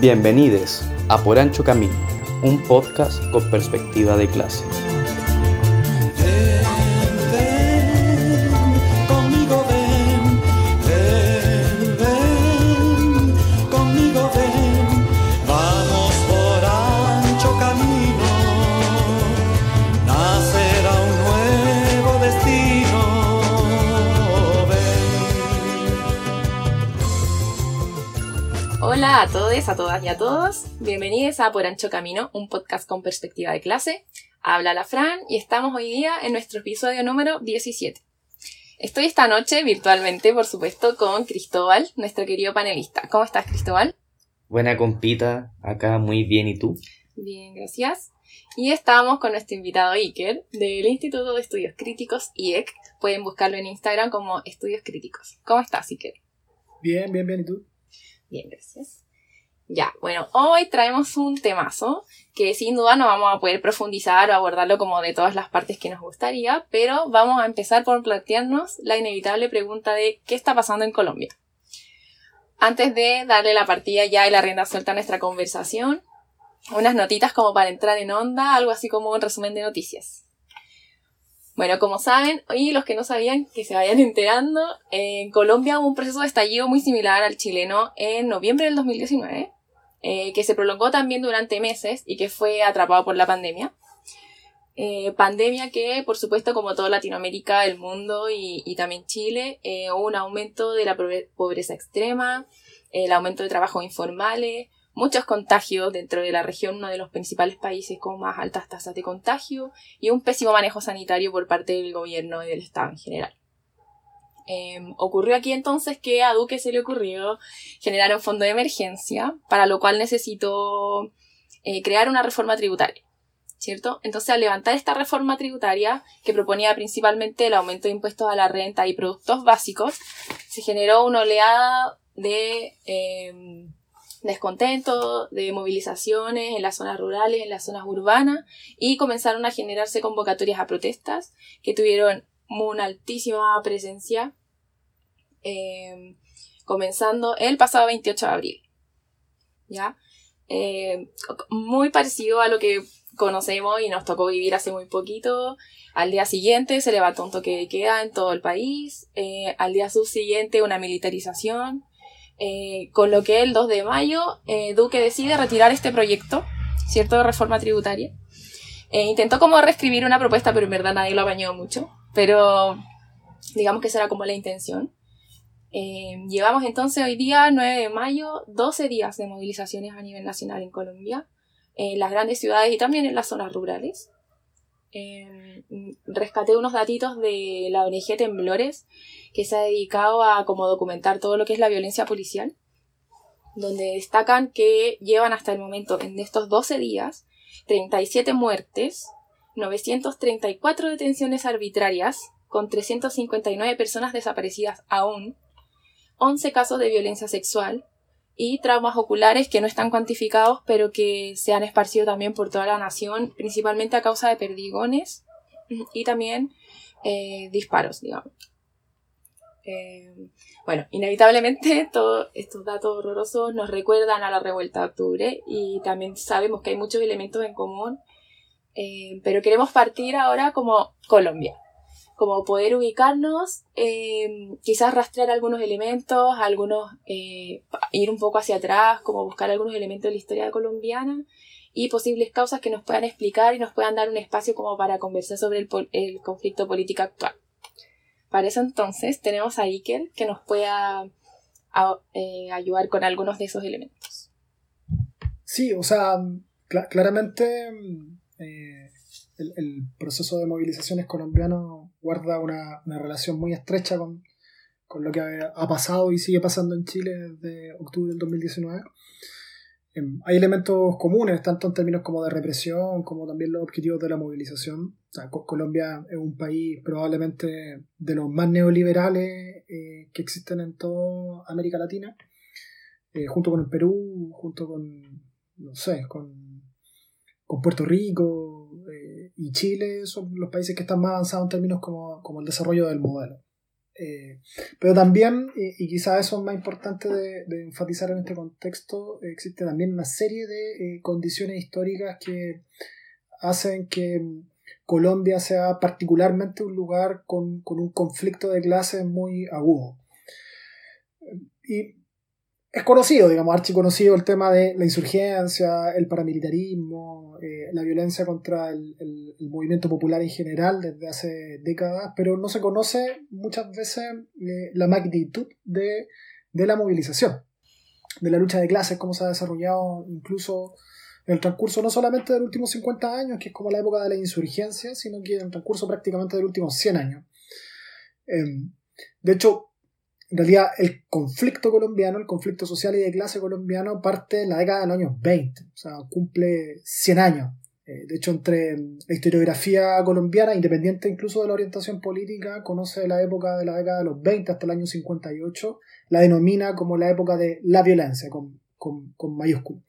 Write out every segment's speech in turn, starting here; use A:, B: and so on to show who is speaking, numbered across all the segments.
A: Bienvenidos a Por Ancho Camino, un podcast con perspectiva de clase.
B: Todos, a todas y a todos. Bienvenidos a Por Ancho Camino, un podcast con perspectiva de clase. Habla la Fran y estamos hoy día en nuestro episodio número 17. Estoy esta noche virtualmente, por supuesto, con Cristóbal, nuestro querido panelista. ¿Cómo estás, Cristóbal?
A: Buena compita, acá muy bien, ¿y tú?
B: Bien, gracias. Y estamos con nuestro invitado Iker del Instituto de Estudios Críticos IEC. Pueden buscarlo en Instagram como Estudios Críticos. ¿Cómo estás, Iker?
C: Bien, bien, bien. ¿Y tú?
B: Bien, gracias. Ya, bueno, hoy traemos un temazo que sin duda no vamos a poder profundizar o abordarlo como de todas las partes que nos gustaría, pero vamos a empezar por plantearnos la inevitable pregunta de ¿qué está pasando en Colombia? Antes de darle la partida ya y la rienda suelta a nuestra conversación, unas notitas como para entrar en onda, algo así como un resumen de noticias. Bueno, como saben, y los que no sabían que se vayan enterando, en Colombia hubo un proceso de estallido muy similar al chileno en noviembre del 2019, eh, que se prolongó también durante meses y que fue atrapado por la pandemia. Eh, pandemia que, por supuesto, como toda Latinoamérica, el mundo y, también Chile, eh, hubo un aumento de la pobre- pobreza extrema, el aumento de trabajos informales, muchos contagios dentro de la región, uno de los principales países con más altas tasas de contagio, y un pésimo manejo sanitario por parte del gobierno y del Estado en general. Eh, ocurrió aquí entonces que a Duque se le ocurrió generar un fondo de emergencia, para lo cual necesitó eh, crear una reforma tributaria, ¿cierto? Entonces, al levantar esta reforma tributaria, que proponía principalmente el aumento de impuestos a la renta y productos básicos, se generó una oleada de eh, descontento, de movilizaciones en las zonas rurales, en las zonas urbanas, y comenzaron a generarse convocatorias a protestas que tuvieron una altísima presencia, eh, comenzando el pasado 28 de abril. ¿Ya? Eh, muy parecido a lo que conocemos y nos tocó vivir hace muy poquito. Al día siguiente se levantó un toque de queda en todo el país. eh, al día subsiguiente una militarización. eh, con lo que el 2 de mayo eh, Duque decide retirar este proyecto, ¿cierto?, de reforma tributaria. Intentó como reescribir una propuesta, pero en verdad nadie lo apañó mucho. Pero digamos que esa era como la intención. Eh, llevamos entonces hoy día, 9 de mayo, 12 días de movilizaciones a nivel nacional en Colombia, en las grandes ciudades y también en las zonas rurales. Eh, rescaté unos datitos de la ONG Temblores, que se ha dedicado a como documentar todo lo que es la violencia policial, donde destacan que llevan hasta el momento, en estos 12 días, 37 muertes, 934 detenciones arbitrarias, con 359 personas desaparecidas aún, 11 casos de violencia sexual y traumas oculares que no están cuantificados, pero que se han esparcido también por toda la nación, principalmente a causa de perdigones y también eh, disparos, digamos. Eh, bueno, inevitablemente todos estos datos horrorosos nos recuerdan a la revuelta de octubre y también sabemos que hay muchos elementos en común, eh, pero queremos partir ahora como Colombia como poder ubicarnos, eh, quizás rastrear algunos elementos, algunos, eh, ir un poco hacia atrás, como buscar algunos elementos de la historia colombiana y posibles causas que nos puedan explicar y nos puedan dar un espacio como para conversar sobre el, el conflicto político actual. Para eso entonces tenemos a Iker que nos pueda eh, ayudar con algunos de esos elementos.
C: Sí, o sea, cla- claramente eh, el, proceso de movilizaciones colombiano guarda una, relación muy estrecha con, con lo que ha, pasado y sigue pasando en Chile desde octubre del 2019. Em, hay elementos comunes, tanto en términos como de represión, como también los objetivos de la movilización. Colombia es un país probablemente de los más neoliberales eh, que existen en toda América Latina, eh, junto con el Perú, junto con, no sé, con, con Puerto Rico eh, y Chile, son los países que están más avanzados en términos como, como el desarrollo del modelo. Eh, pero también, y, quizás eso es más importante de, de, enfatizar en este contexto, existe también una serie de eh, condiciones históricas que hacen que Colombia sea particularmente un lugar con, con un conflicto de clases muy agudo. Y es conocido, digamos, archiconocido el tema de la insurgencia, el paramilitarismo, eh, la violencia contra el, el, movimiento popular en general desde hace décadas, pero no se conoce muchas veces eh, la magnitud de, de, la movilización, de la lucha de clases, cómo se ha desarrollado incluso en el transcurso no solamente de los últimos 50 años, que es como la época de la insurgencia, sino que en el transcurso prácticamente de los últimos 100 años. Eh, de hecho, en realidad el conflicto colombiano, el conflicto social y de clase colombiano parte en la década de los años 20, o sea, cumple 100 años. Eh, de hecho, entre la historiografía colombiana, independiente incluso de la orientación política, conoce la época de la década de los 20 hasta el año 58, la denomina como la época de la violencia, con, con, con mayúsculas.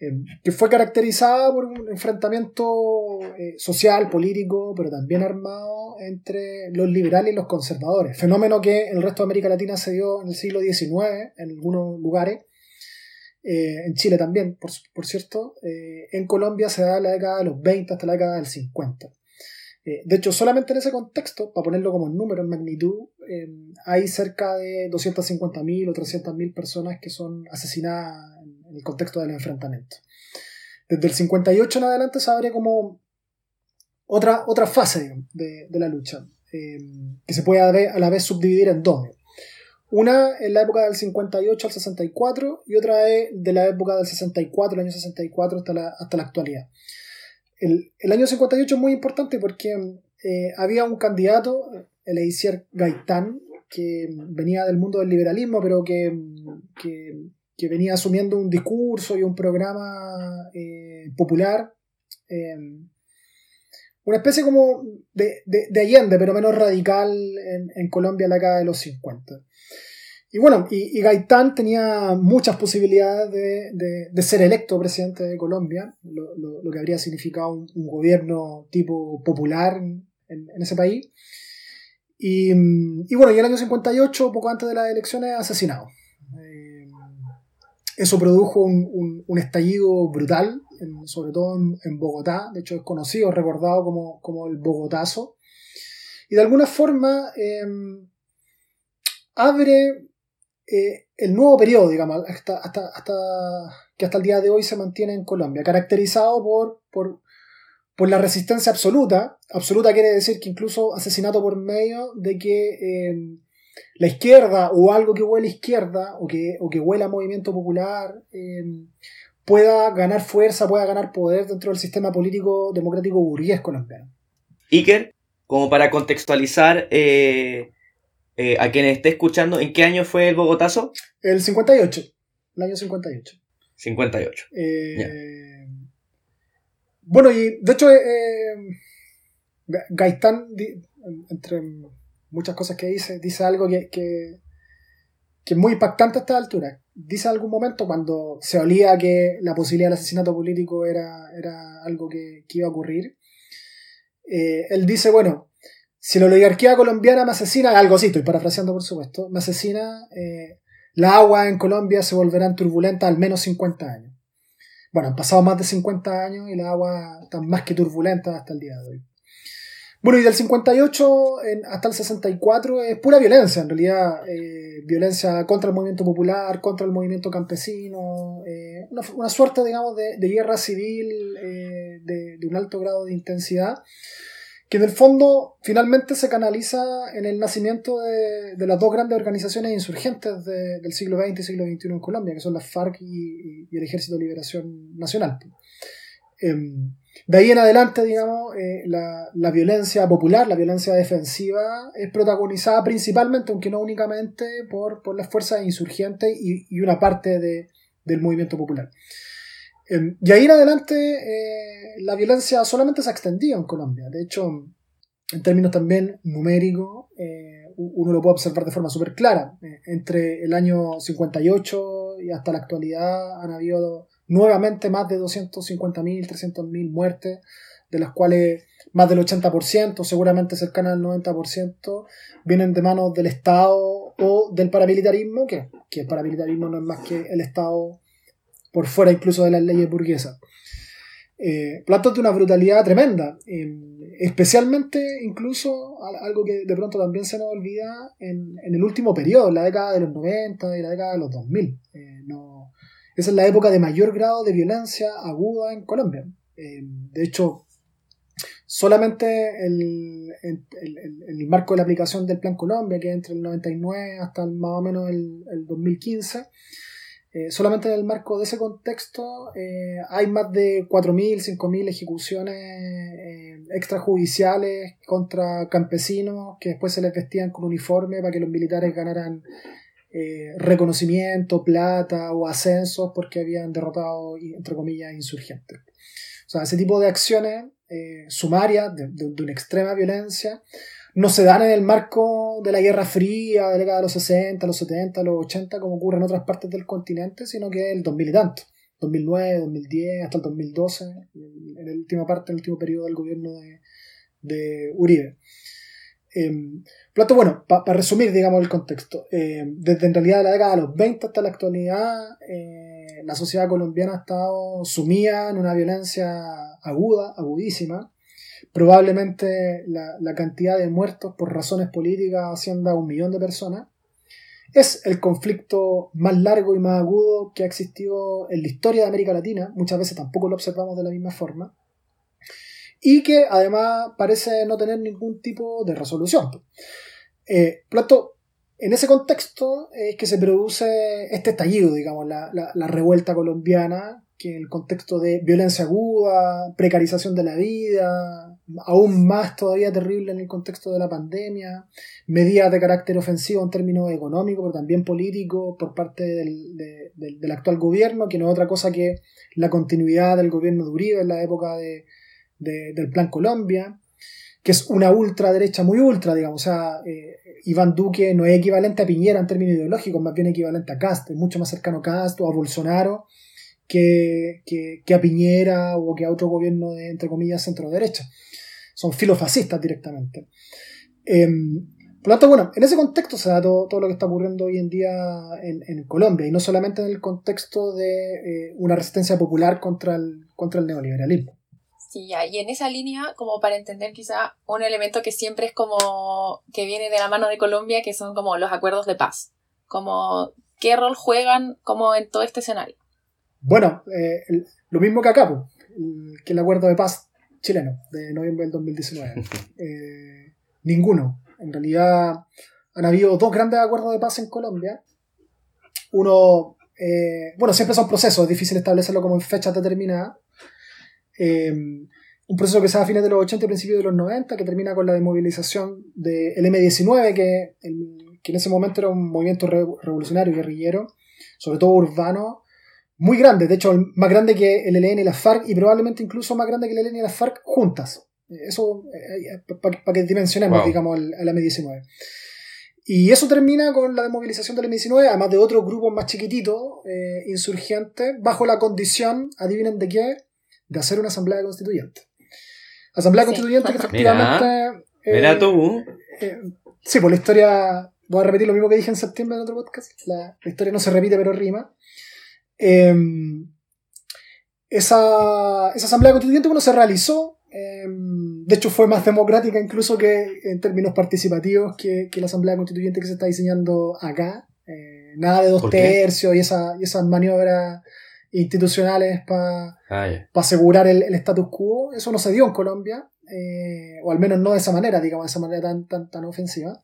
C: Eh, que fue caracterizada por un enfrentamiento eh, social, político, pero también armado entre los liberales y los conservadores. Fenómeno que en el resto de América Latina se dio en el siglo XIX, en algunos lugares, eh, en Chile también, por, cierto. en Colombia se da la década de los 20 hasta la década del 50. de hecho, solamente en ese contexto, para ponerlo como número en magnitud, hay cerca de 250.000 o 300.000 personas que son asesinadas en el contexto del enfrentamiento. Desde el 58 en adelante se abre como otra, otra fase de, de la lucha, eh, que se puede a la vez subdividir en dos. Una en la época del 58 al 64 y otra es de la época del 64, el año 64 hasta la, hasta la actualidad. El, el año 58 es muy importante porque eh, había un candidato, el Eisier Gaitán, que venía del mundo del liberalismo, pero que, que que venía asumiendo un discurso y un programa eh, popular. Eh, una especie como de, de, de, Allende, pero menos radical en, Colombia en la década de los 50. Y bueno, y, y Gaitán tenía muchas posibilidades de, de, ser electo presidente de Colombia, lo, lo, que habría significado un, gobierno tipo popular en, ese país. Y, bueno, y el año 58, poco antes de las elecciones, asesinado. Eso produjo un, un estallido brutal, en, sobre todo en, Bogotá, de hecho es conocido, recordado como, como el Bogotazo, y de alguna forma eh, abre eh, el nuevo periodo, digamos, hasta, hasta, hasta, que hasta el día de hoy se mantiene en Colombia, caracterizado por, por, por la resistencia absoluta. Absoluta quiere decir que incluso asesinato por medio de que eh, la izquierda o algo que huele a izquierda o que, o que huela a movimiento popular eh, pueda ganar fuerza, pueda ganar poder dentro del sistema político democrático burgués colombiano.
D: Iker, como para contextualizar eh, eh, a quien esté escuchando, ¿en qué año fue el Bogotazo?
C: El 58, el año 58.
D: 58.
C: Eh, bueno, y de hecho, Gaitán, entre muchas cosas que dice, dice algo que, que, que, es muy impactante a esta altura. Dice en algún momento cuando se olía que la posibilidad del asesinato político era, era algo que, iba a ocurrir. Eh, él dice, bueno, si la oligarquía colombiana me asesina, algo así, estoy parafraseando por supuesto, me asesina, eh, la agua en Colombia se volverán turbulentas al menos 50 años. Bueno, han pasado más de 50 años y la agua está más que turbulenta hasta el día de hoy. Bueno, y del 58 en, hasta el 64 es pura violencia, en realidad. Eh, violencia contra el movimiento popular, contra el movimiento campesino, eh, una, una, suerte, digamos, de, de guerra civil eh, de, de, un alto grado de intensidad, que en el fondo finalmente se canaliza en el nacimiento de, de las dos grandes organizaciones insurgentes del siglo XX y siglo XXI en Colombia, que son la FARC y, y el Ejército de Liberación Nacional. Em, de ahí en adelante, digamos, eh, la, la, violencia popular, la violencia defensiva, es protagonizada principalmente, aunque no únicamente, por, por las fuerzas insurgentes y, y una parte de, del movimiento popular. Eh, y ahí en adelante, eh, la violencia solamente se ha extendido en Colombia. De hecho, en términos también numéricos, eh, uno lo puede observar de forma súper clara. Entre el año 58 y hasta la actualidad han habido nuevamente más de 250.000, 300.000 muertes de las cuales más del 80%, seguramente cercana al 90%, vienen de manos del Estado o del paramilitarismo, que, que el paramilitarismo no es más que el Estado por fuera incluso de las leyes burguesas. Eh, de una brutalidad tremenda, especialmente incluso algo que de pronto también se nos olvida en, el último periodo, en la década de los 90 y la década de los 2000. Eh, no, esa es la época de mayor grado de violencia aguda en Colombia. Eh, de hecho, solamente en el, marco de la aplicación del Plan Colombia, que es entre el 99 hasta más o menos el, el 2015, eh, solamente en el marco de ese contexto eh, hay más de 4.000, 5.000 ejecuciones eh, extrajudiciales contra campesinos que después se les vestían con uniforme para que los militares ganaran reconocimiento, plata o ascensos porque habían derrotado, entre comillas, insurgentes. O sea, ese tipo de acciones sumarias de, de una extrema violencia no se dan en el marco de la Guerra Fría, de la década de los 60, los 70, los 80, como ocurre en otras partes del continente, sino que el 2000 y tanto. 2009, 2010, hasta el 2012, en la última parte, en el último periodo del gobierno de, Uribe. Eh, bueno, para resumir, digamos, el contexto. Em, desde en realidad la década de los 20 hasta la actualidad, eh, la sociedad colombiana ha estado sumida en una violencia aguda, agudísima, probablemente la, cantidad de muertos por razones políticas ascienda a un millón de personas. Es el conflicto más largo y más agudo que ha existido en la historia de América Latina, muchas veces tampoco lo observamos de la misma forma, y que además parece no tener ningún tipo de resolución. Eh, Plato, en ese contexto es que se produce este estallido, digamos, la, la revuelta colombiana, que en el contexto de violencia aguda, precarización de la vida, aún más todavía terrible en el contexto de la pandemia, medidas de carácter ofensivo en términos económicos, pero también político por parte del, actual gobierno, que no es otra cosa que la continuidad del gobierno de Uribe en la época del Plan Colombia, que es una ultraderecha muy ultra, digamos. Eh, Iván Duque no es equivalente a Piñera en términos ideológicos, más bien equivalente a Cast, es mucho más cercano a Cast o a Bolsonaro que, que, a Piñera o que a otro gobierno de, entre comillas, centro-derecha. Son filofascistas directamente. Em, por lo tanto, bueno, en ese contexto se da todo, lo que está ocurriendo hoy en día en, Colombia, y no solamente en el contexto de eh, una resistencia popular contra el, contra el neoliberalismo.
B: Sí, y en esa línea, como para entender quizá un elemento que siempre es como que viene de la mano de Colombia, que son como los acuerdos de paz. Como, ¿qué rol juegan como en todo este escenario?
C: Bueno, eh, lo mismo que acá, que el acuerdo de paz chileno de noviembre del 2019. Eh, ninguno. En realidad han habido dos grandes acuerdos de paz en Colombia. Uno, eh, bueno, siempre son procesos, es difícil establecerlo como en fechas determinadas. Un proceso que se da a fines de los 80 y principios de los 90, que termina con la desmovilización del M-19, que, que en ese momento era un movimiento revolucionario, guerrillero, sobre todo urbano, muy grande, de hecho, más grande que el ELN y la FARC y probablemente incluso más grande que el ELN y la FARC juntas. Eso, eh, eh, para que dimensionemos, digamos, el, M19. Y eso termina con la desmovilización del M19, además de otros grupos más chiquititos, eh, insurgentes, bajo la condición, adivinen de qué, de hacer una asamblea constituyente. Asamblea constituyente que efectivamente...
D: Mira, tú.
C: sí, por la historia, voy a repetir lo mismo que dije en septiembre en otro podcast, la historia no se repite pero rima. Em, esa, asamblea constituyente bueno, se realizó, em, de hecho fue más democrática incluso que en términos participativos que, la asamblea constituyente que se está diseñando acá. Eh, nada de dos tercios y, esa, y esas maniobras institucionales para ah, asegurar el, status quo, eso no se dio en Colombia, eh, o al menos no de esa manera, digamos, de esa manera tan, tan, tan ofensiva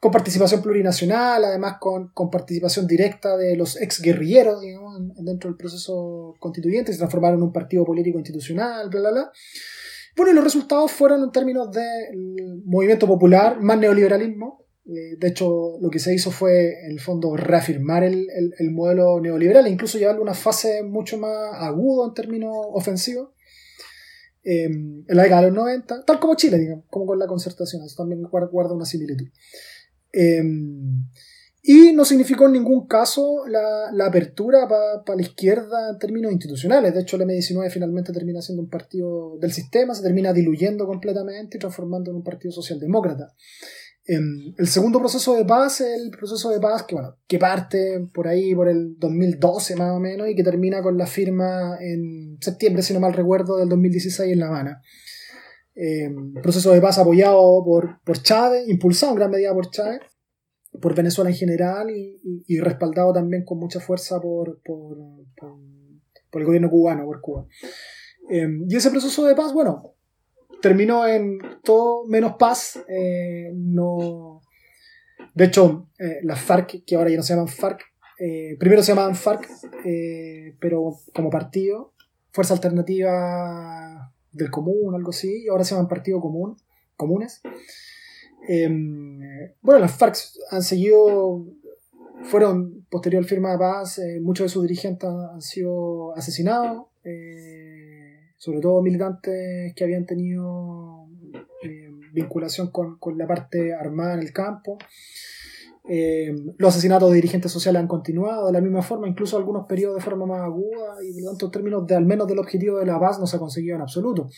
C: con participación plurinacional, además con, con participación directa de los ex guerrilleros, digamos, dentro del proceso constituyente, se transformaron en un partido político institucional, bla, bla, bla. Bueno, y los resultados fueron en términos del movimiento popular, más neoliberalismo. Eh, de hecho, lo que se hizo fue, en el fondo, reafirmar el, el, modelo neoliberal e incluso llevarlo a una fase mucho más agudo en términos ofensivos. en la década de los 90, tal como Chile, digamos, como con la concertación, eso también guarda una similitud. Em, Y no significó en ningún caso la, la apertura para la izquierda en términos institucionales. De hecho, el M19 finalmente termina siendo un partido del sistema, se termina diluyendo completamente y transformando en un partido socialdemócrata. El segundo proceso de paz es el proceso de paz que, bueno, que parte por ahí, por el 2012 más o menos, y que termina con la firma en septiembre, si no mal recuerdo, del 2016 en La Habana. Em, proceso de paz apoyado por, por Chávez, impulsado en gran medida por Chávez, por Venezuela en general y, respaldado también con mucha fuerza por, por, el gobierno cubano, por Cuba. Em, y ese proceso de paz, bueno, terminó en todo menos paz. Eh, no... De hecho, eh, las FARC, que ahora ya no se llaman FARC, eh, primero se llamaban FARC, pero como partido, Fuerza Alternativa del Común, algo así, y ahora se llaman Partido Común, Comunes. Em, bueno, las FARC han seguido, fueron posterior firma de paz, muchos de sus dirigentes han sido asesinados sobre todo militantes que habían tenido eh, vinculación con, la parte armada en el campo. Eh, los asesinatos de dirigentes sociales han continuado de la misma forma, incluso algunos periodos de forma más aguda, y por lo tanto, en términos de al menos del objetivo de la paz, no se ha conseguido en absoluto.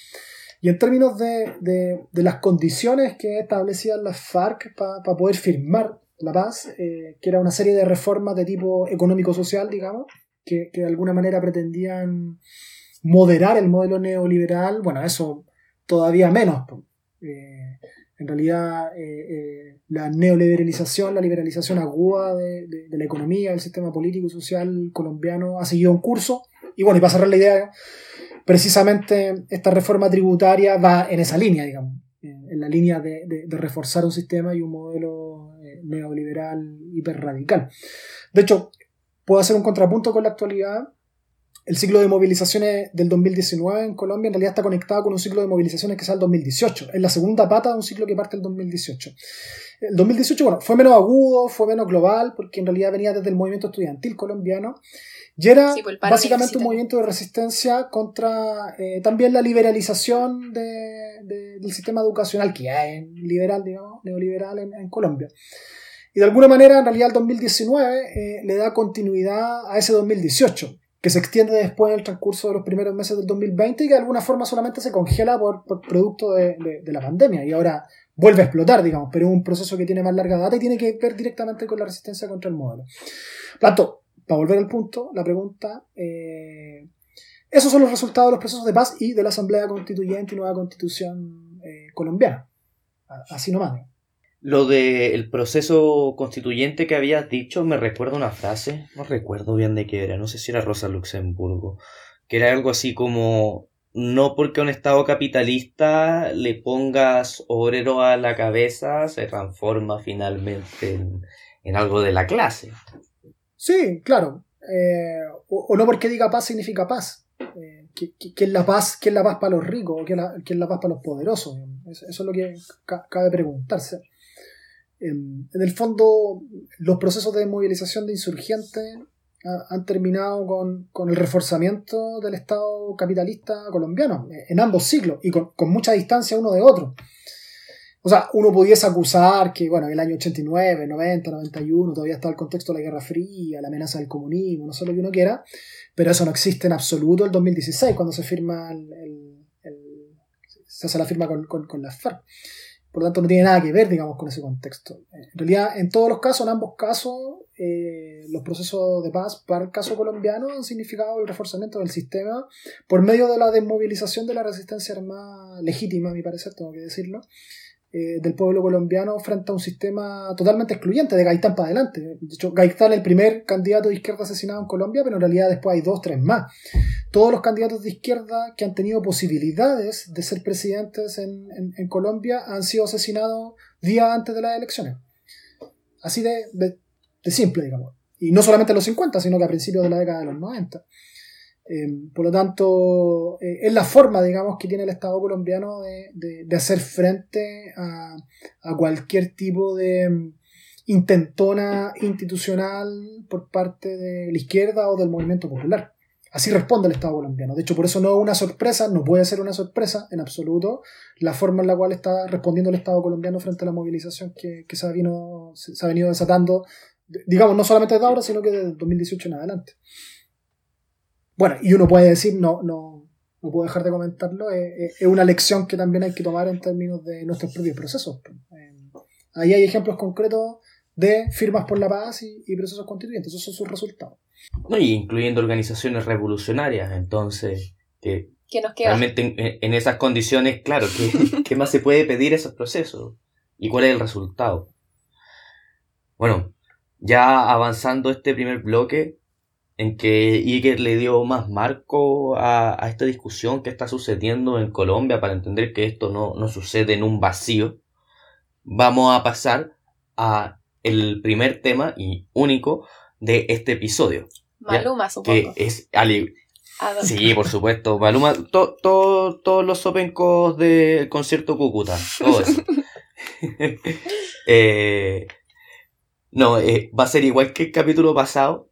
C: Y en términos de, las condiciones que establecían las FARC para poder firmar la paz, eh, que era una serie de reformas de tipo económico-social, digamos, que, que de alguna manera pretendían moderar el modelo neoliberal, bueno, eso todavía menos. Eh, en realidad, eh, eh, la neoliberalización, la liberalización aguda de, la economía, del sistema político y social colombiano ha seguido un curso. Y bueno, y para cerrar la idea, precisamente esta reforma tributaria va en esa línea, digamos, en la línea de, de reforzar un sistema y un modelo neoliberal hiperradical. De hecho, puedo hacer un contrapunto con la actualidad el ciclo de movilizaciones del 2019 en Colombia en realidad está conectado con un ciclo de movilizaciones que sale el 2018. Es la segunda pata de un ciclo que parte el 2018. El 2018, bueno, fue menos agudo, fue menos global, porque en realidad venía desde el movimiento estudiantil colombiano. Y era pues, básicamente un movimiento de resistencia contra eh, también la liberalización del sistema educacional que hay liberal, digamos, neoliberal en, Colombia. Y de alguna manera, en realidad, el 2019 eh, le da continuidad a ese 2018 que se extiende después en el transcurso de los primeros meses del 2020 y que de alguna forma solamente se congela por, producto de, la pandemia y ahora vuelve a explotar, digamos, pero es un proceso que tiene más larga data y tiene que ver directamente con la resistencia contra el modelo. Plato, para volver al punto, la pregunta, eh, esos son los resultados de los procesos de paz y de la Asamblea Constituyente y nueva Constitución eh, colombiana. Así nomás.
D: Lo del proceso constituyente que habías dicho me recuerda una frase, no recuerdo bien de qué era, no sé si era Rosa Luxemburgo, que era algo así como, no porque un Estado capitalista le pongas obrero a la cabeza, se transforma finalmente en, algo de la clase.
C: Sí, claro. Eh, o, no porque diga paz significa paz. Eh, que, es la paz, es la paz para los ricos, que es la, paz para los poderosos. Eso, es lo que cabe preguntarse. En, el fondo, los procesos de movilización de insurgentes han terminado con, el reforzamiento del Estado capitalista colombiano, en ambos siglos, y con, mucha distancia uno de otro. O sea, uno pudiese acusar que, bueno, en el año 89, 90, 91 todavía estaba el contexto de la Guerra Fría, la amenaza del comunismo, no sé lo que uno quiera, pero eso no existe en absoluto el 2016, cuando se firma el, se hace la firma con, con, las FARC. Por lo tanto, no tiene nada que ver, digamos, con ese contexto. En realidad, en todos los casos, en ambos casos, eh, los procesos de paz para el caso colombiano han significado el reforzamiento del sistema por medio de la desmovilización de la resistencia armada legítima, a mi parecer, tengo que decirlo, eh, del pueblo colombiano frente a un sistema totalmente excluyente de Gaitán para adelante. De hecho, Gaitán es el primer candidato de izquierda asesinado en Colombia, pero en realidad después hay dos, tres más. Todos los candidatos de izquierda que han tenido posibilidades de ser presidentes en, Colombia han sido asesinados días antes de las elecciones. Así de, de, de simple, digamos. Y no solamente en los 50, sino que a principios de la década de los 90. Eh, por lo tanto, eh, es la forma, digamos, que tiene el Estado colombiano de, hacer frente a, cualquier tipo de mm, intentona institucional por parte de la izquierda o del movimiento popular. Así responde el Estado colombiano. De hecho, por eso no es una sorpresa, no puede ser una sorpresa en absoluto la forma en la cual está respondiendo el Estado colombiano frente a la movilización que, se, ha se, ha venido desatando digamos, no solamente de ahora, sino que de 2018 en adelante. Bueno, y uno puede decir, no, no, no puedo dejar de comentarlo, es, es una lección que también hay que tomar en términos de nuestros propios procesos. Eh, ahí hay ejemplos concretos de firmas por la paz y, y procesos constituyentes, esos son sus resultados.
D: No, y incluyendo organizaciones revolucionarias, entonces, que
B: ¿Qué nos queda?
D: realmente en, en esas condiciones, claro, ¿qué, ¿qué más se puede pedir esos procesos? ¿Y cuál es el resultado? Bueno, ya avanzando este primer bloque, en que Iker le dio más marco a, a esta discusión que está sucediendo en Colombia para entender que esto no, no sucede en un vacío, vamos a pasar a el primer tema y único de este episodio,
B: Maluma,
D: que
B: supongo.
D: es ali-
B: ¿A dónde?
D: Sí, por supuesto. Maluma, to- to- todos los sopencos del concierto Cúcuta. Todo eso. Eh, no, eh, va a ser igual que el capítulo pasado.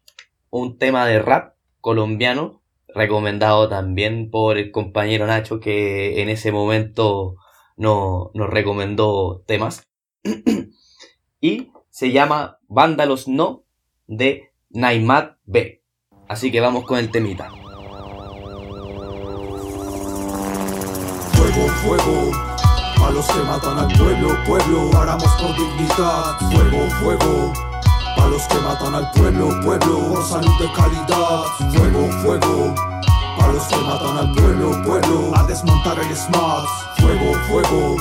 D: Un tema de rap colombiano. Recomendado también por el compañero Nacho que en ese momento no, nos recomendó temas. y se llama Vándalos No de Naimat B. Así que vamos con el temita.
E: Fuego, fuego, a los que matan al pueblo, pueblo, paramos por dignidad. Fuego, fuego, a los que matan al pueblo, pueblo, salud de calidad. Fuego, fuego, a los que matan al pueblo, pueblo, a desmontar el SMAT. Fuego, fuego.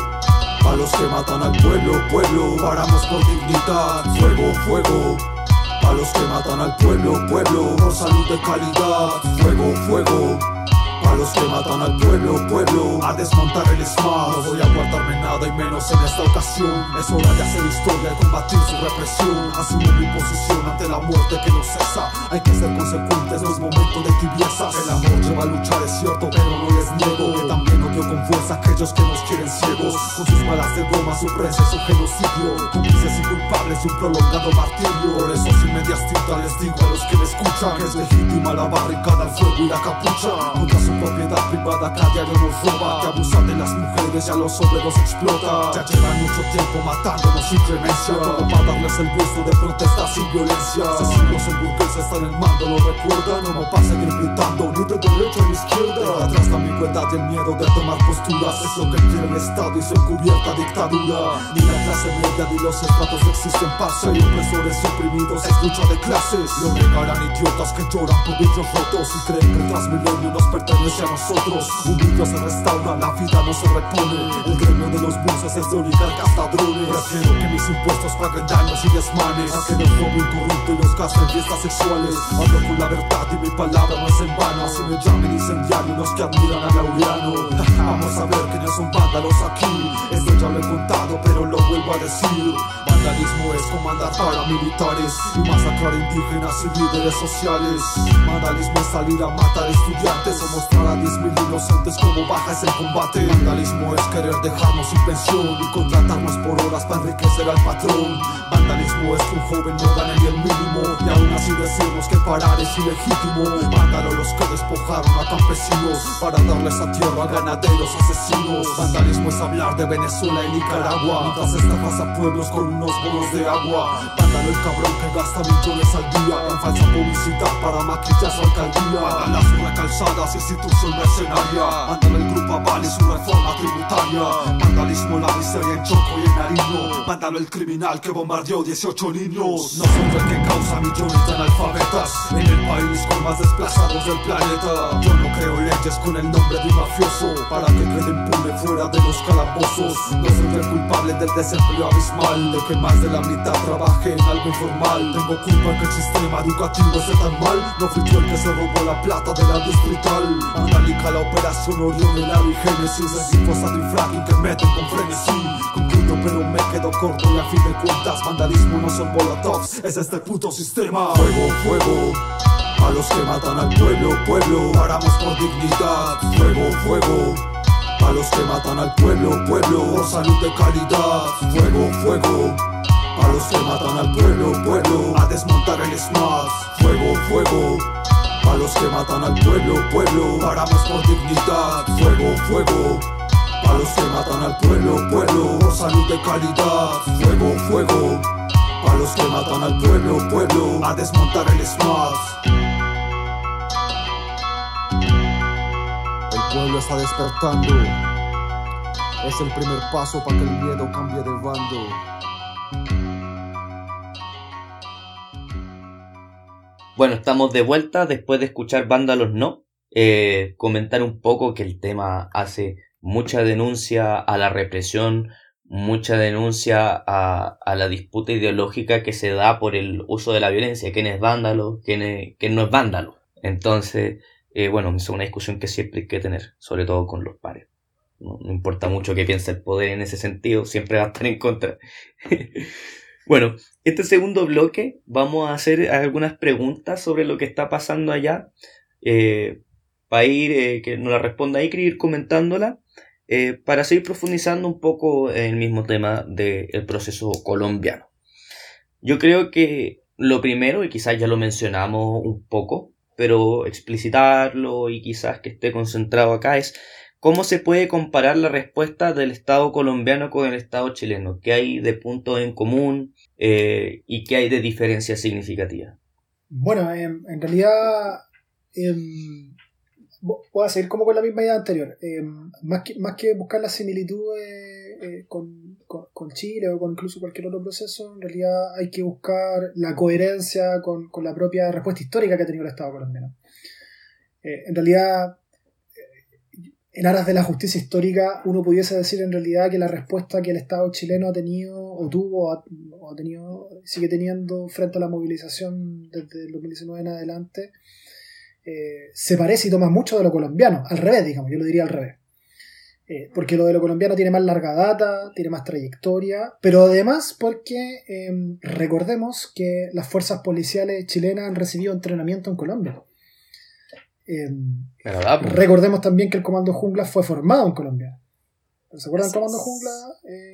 E: A los que matan al pueblo, pueblo, paramos por dignidad. Fuego, fuego. A los que matan al pueblo, pueblo, por salud de calidad. Fuego, fuego. Los que matan al pueblo, pueblo, a desmontar el SMART No voy a guardarme nada y menos en esta ocasión. Es hora de hacer historia y combatir su represión. Asumo mi posición ante la muerte que no cesa. Hay que ser consecuentes, no es momento de tibiezas. El amor lleva a luchar, es cierto, pero no les niego Que también odio con fuerza a aquellos que nos quieren ciegos. Con sus balas de goma, su prensa su genocidio. Cómplices y culpables un prolongado martirio. Por eso sin medias tintas les digo a los que me escuchan Que es legítima la barricada, el fuego y la capucha propiedad privada diario nos roba Que abusan de las mujeres y a los hombres los explota. Ya llevan mucho tiempo matándonos sin clemencia Todo para darles el gusto de protestar sin violencia. Asesinos en burgueses están en mando, lo recuerdan. No me va a seguir gritando ni de derecha ni izquierda. Atrás la ambigüedad y el miedo de tomar posturas Es lo que quiere el Estado y su encubierta dictadura. Ni la clase media ni los estratos existen paz Hay opresores oprimidos, es lucha de clases. Lo negarán idiotas que lloran por vidrios rotos Y creen que el transmilenio nos pertenece a nosotros. Un vidrio se restaura, la vida no se repone. El gremio de los buses es de oligarcas ladrones Prefiero que mis impuestos paguen daños y desmanes. A que los robo incorrupto y los gasto en fiestas sexuales. Hablo con la verdad y mi palabra no es en vano. Así me llamen incendiario los que admiran a Laureano. Vamos a ver quiénes son vándalos aquí. Esto ya lo he contado pero lo vuelvo a decir Vandalismo es comandar paramilitares Y masacrar indígenas y líderes sociales. Vandalismo es salir a matar estudiantes O mostrar a 10 mil inocentes como baja es el combate. Vandalismo es querer dejarnos sin pensión Y contratarnos por horas para enriquecer al patrón Vandalismo es un joven no gane ni el mínimo. Y aún así decimos que parar es ilegítimo. Vándalo los que despojaron a campesinos Para darles a tierra a ganaderos asesinos. Vandalismo es hablar de Venezuela y Nicaragua. Mientras estafas a pueblos con unos bonos de agua. Vándalo el cabrón que gasta millones al día En falsa publicidad para maquillar su alcaldía. Vándalo una calzada, su institución mercenaria. Vándalo el grupo Aval y su reforma tributaria. Vandalismo, la miseria en Choco y en Nariño Vándalo el criminal que bombardeó 18 niños No soy el que causa millones de analfabetas En el país con más desplazados del planeta. Yo no creo leyes con el nombre de un mafioso Para que quede impune fuera de los calabozos. No soy el culpable del desempleo abismal De que más de la mitad trabaje en algo informal. Tengo culpa que el sistema educativo esté tan mal No fui yo el que se robó la plata de la distrital. Andálica la operación Orión, el y Génesis Equipos anti-fracking que meten con frenesí pero me quedo corto y a fin de cuentas Vandalismo no son molotovs, es este puto sistema Fuego, fuego a los que matan al pueblo, pueblo, paramos por dignidad. Fuego, fuego. A los que matan al pueblo, pueblo, por salud de calidad. Fuego, fuego. A los que matan al pueblo, pueblo, a desmontar el SMART. Fuego, fuego. A los que matan al pueblo, pueblo, paramos por dignidad. Fuego, fuego. A los que matan al pueblo, pueblo, salud de calidad. Fuego, fuego. A los que matan al pueblo, pueblo, a desmontar el SMAT. El pueblo está despertando. Es el primer paso para que el miedo cambie de bando.
D: Bueno, estamos de vuelta después de escuchar Vándalos No. Eh, comentar un poco que el tema hace mucha denuncia a la represión, mucha denuncia a, a, la disputa ideológica que se da por el uso de la violencia, quién es vándalo, quién, es, no es vándalo. Entonces, eh, bueno, es una discusión que siempre hay que tener, sobre todo con los pares. No, importa mucho qué piensa el poder en ese sentido, siempre va a estar en contra. bueno, este segundo bloque vamos a hacer algunas preguntas sobre lo que está pasando allá. Eh, para ir, eh, que nos la responda ahí, ir comentándola. Eh, para seguir profundizando un poco en el mismo tema del proceso colombiano. Yo creo que lo primero, y quizás ya lo mencionamos un poco, pero explicitarlo y quizás que esté concentrado acá es cómo se puede comparar la respuesta del Estado colombiano con el Estado chileno, qué hay de puntos en común eh, y qué hay de diferencia significativa.
C: Bueno, en, en realidad em, voy a seguir como con la misma idea anterior. Eh, más, que, más que buscar las similitudes eh, con, con, con, Chile o con incluso cualquier otro proceso, en realidad hay que buscar la coherencia con, con la propia respuesta histórica que ha tenido el Estado colombiano. Eh, en realidad, en aras de la justicia histórica, uno pudiese decir en realidad que la respuesta que el Estado chileno ha tenido o tuvo o ha tenido, sigue teniendo frente a la movilización desde el 2019 en adelante, eh, se parece y toma mucho de lo colombiano, al revés, digamos, yo lo diría al revés. Eh, porque lo de lo colombiano tiene más larga data, tiene más trayectoria, pero además porque eh, recordemos que las fuerzas policiales chilenas han recibido entrenamiento en Colombia. recordemos también que el Comando Jungla fue formado en Colombia. ¿Se acuerdan del Comando Jungla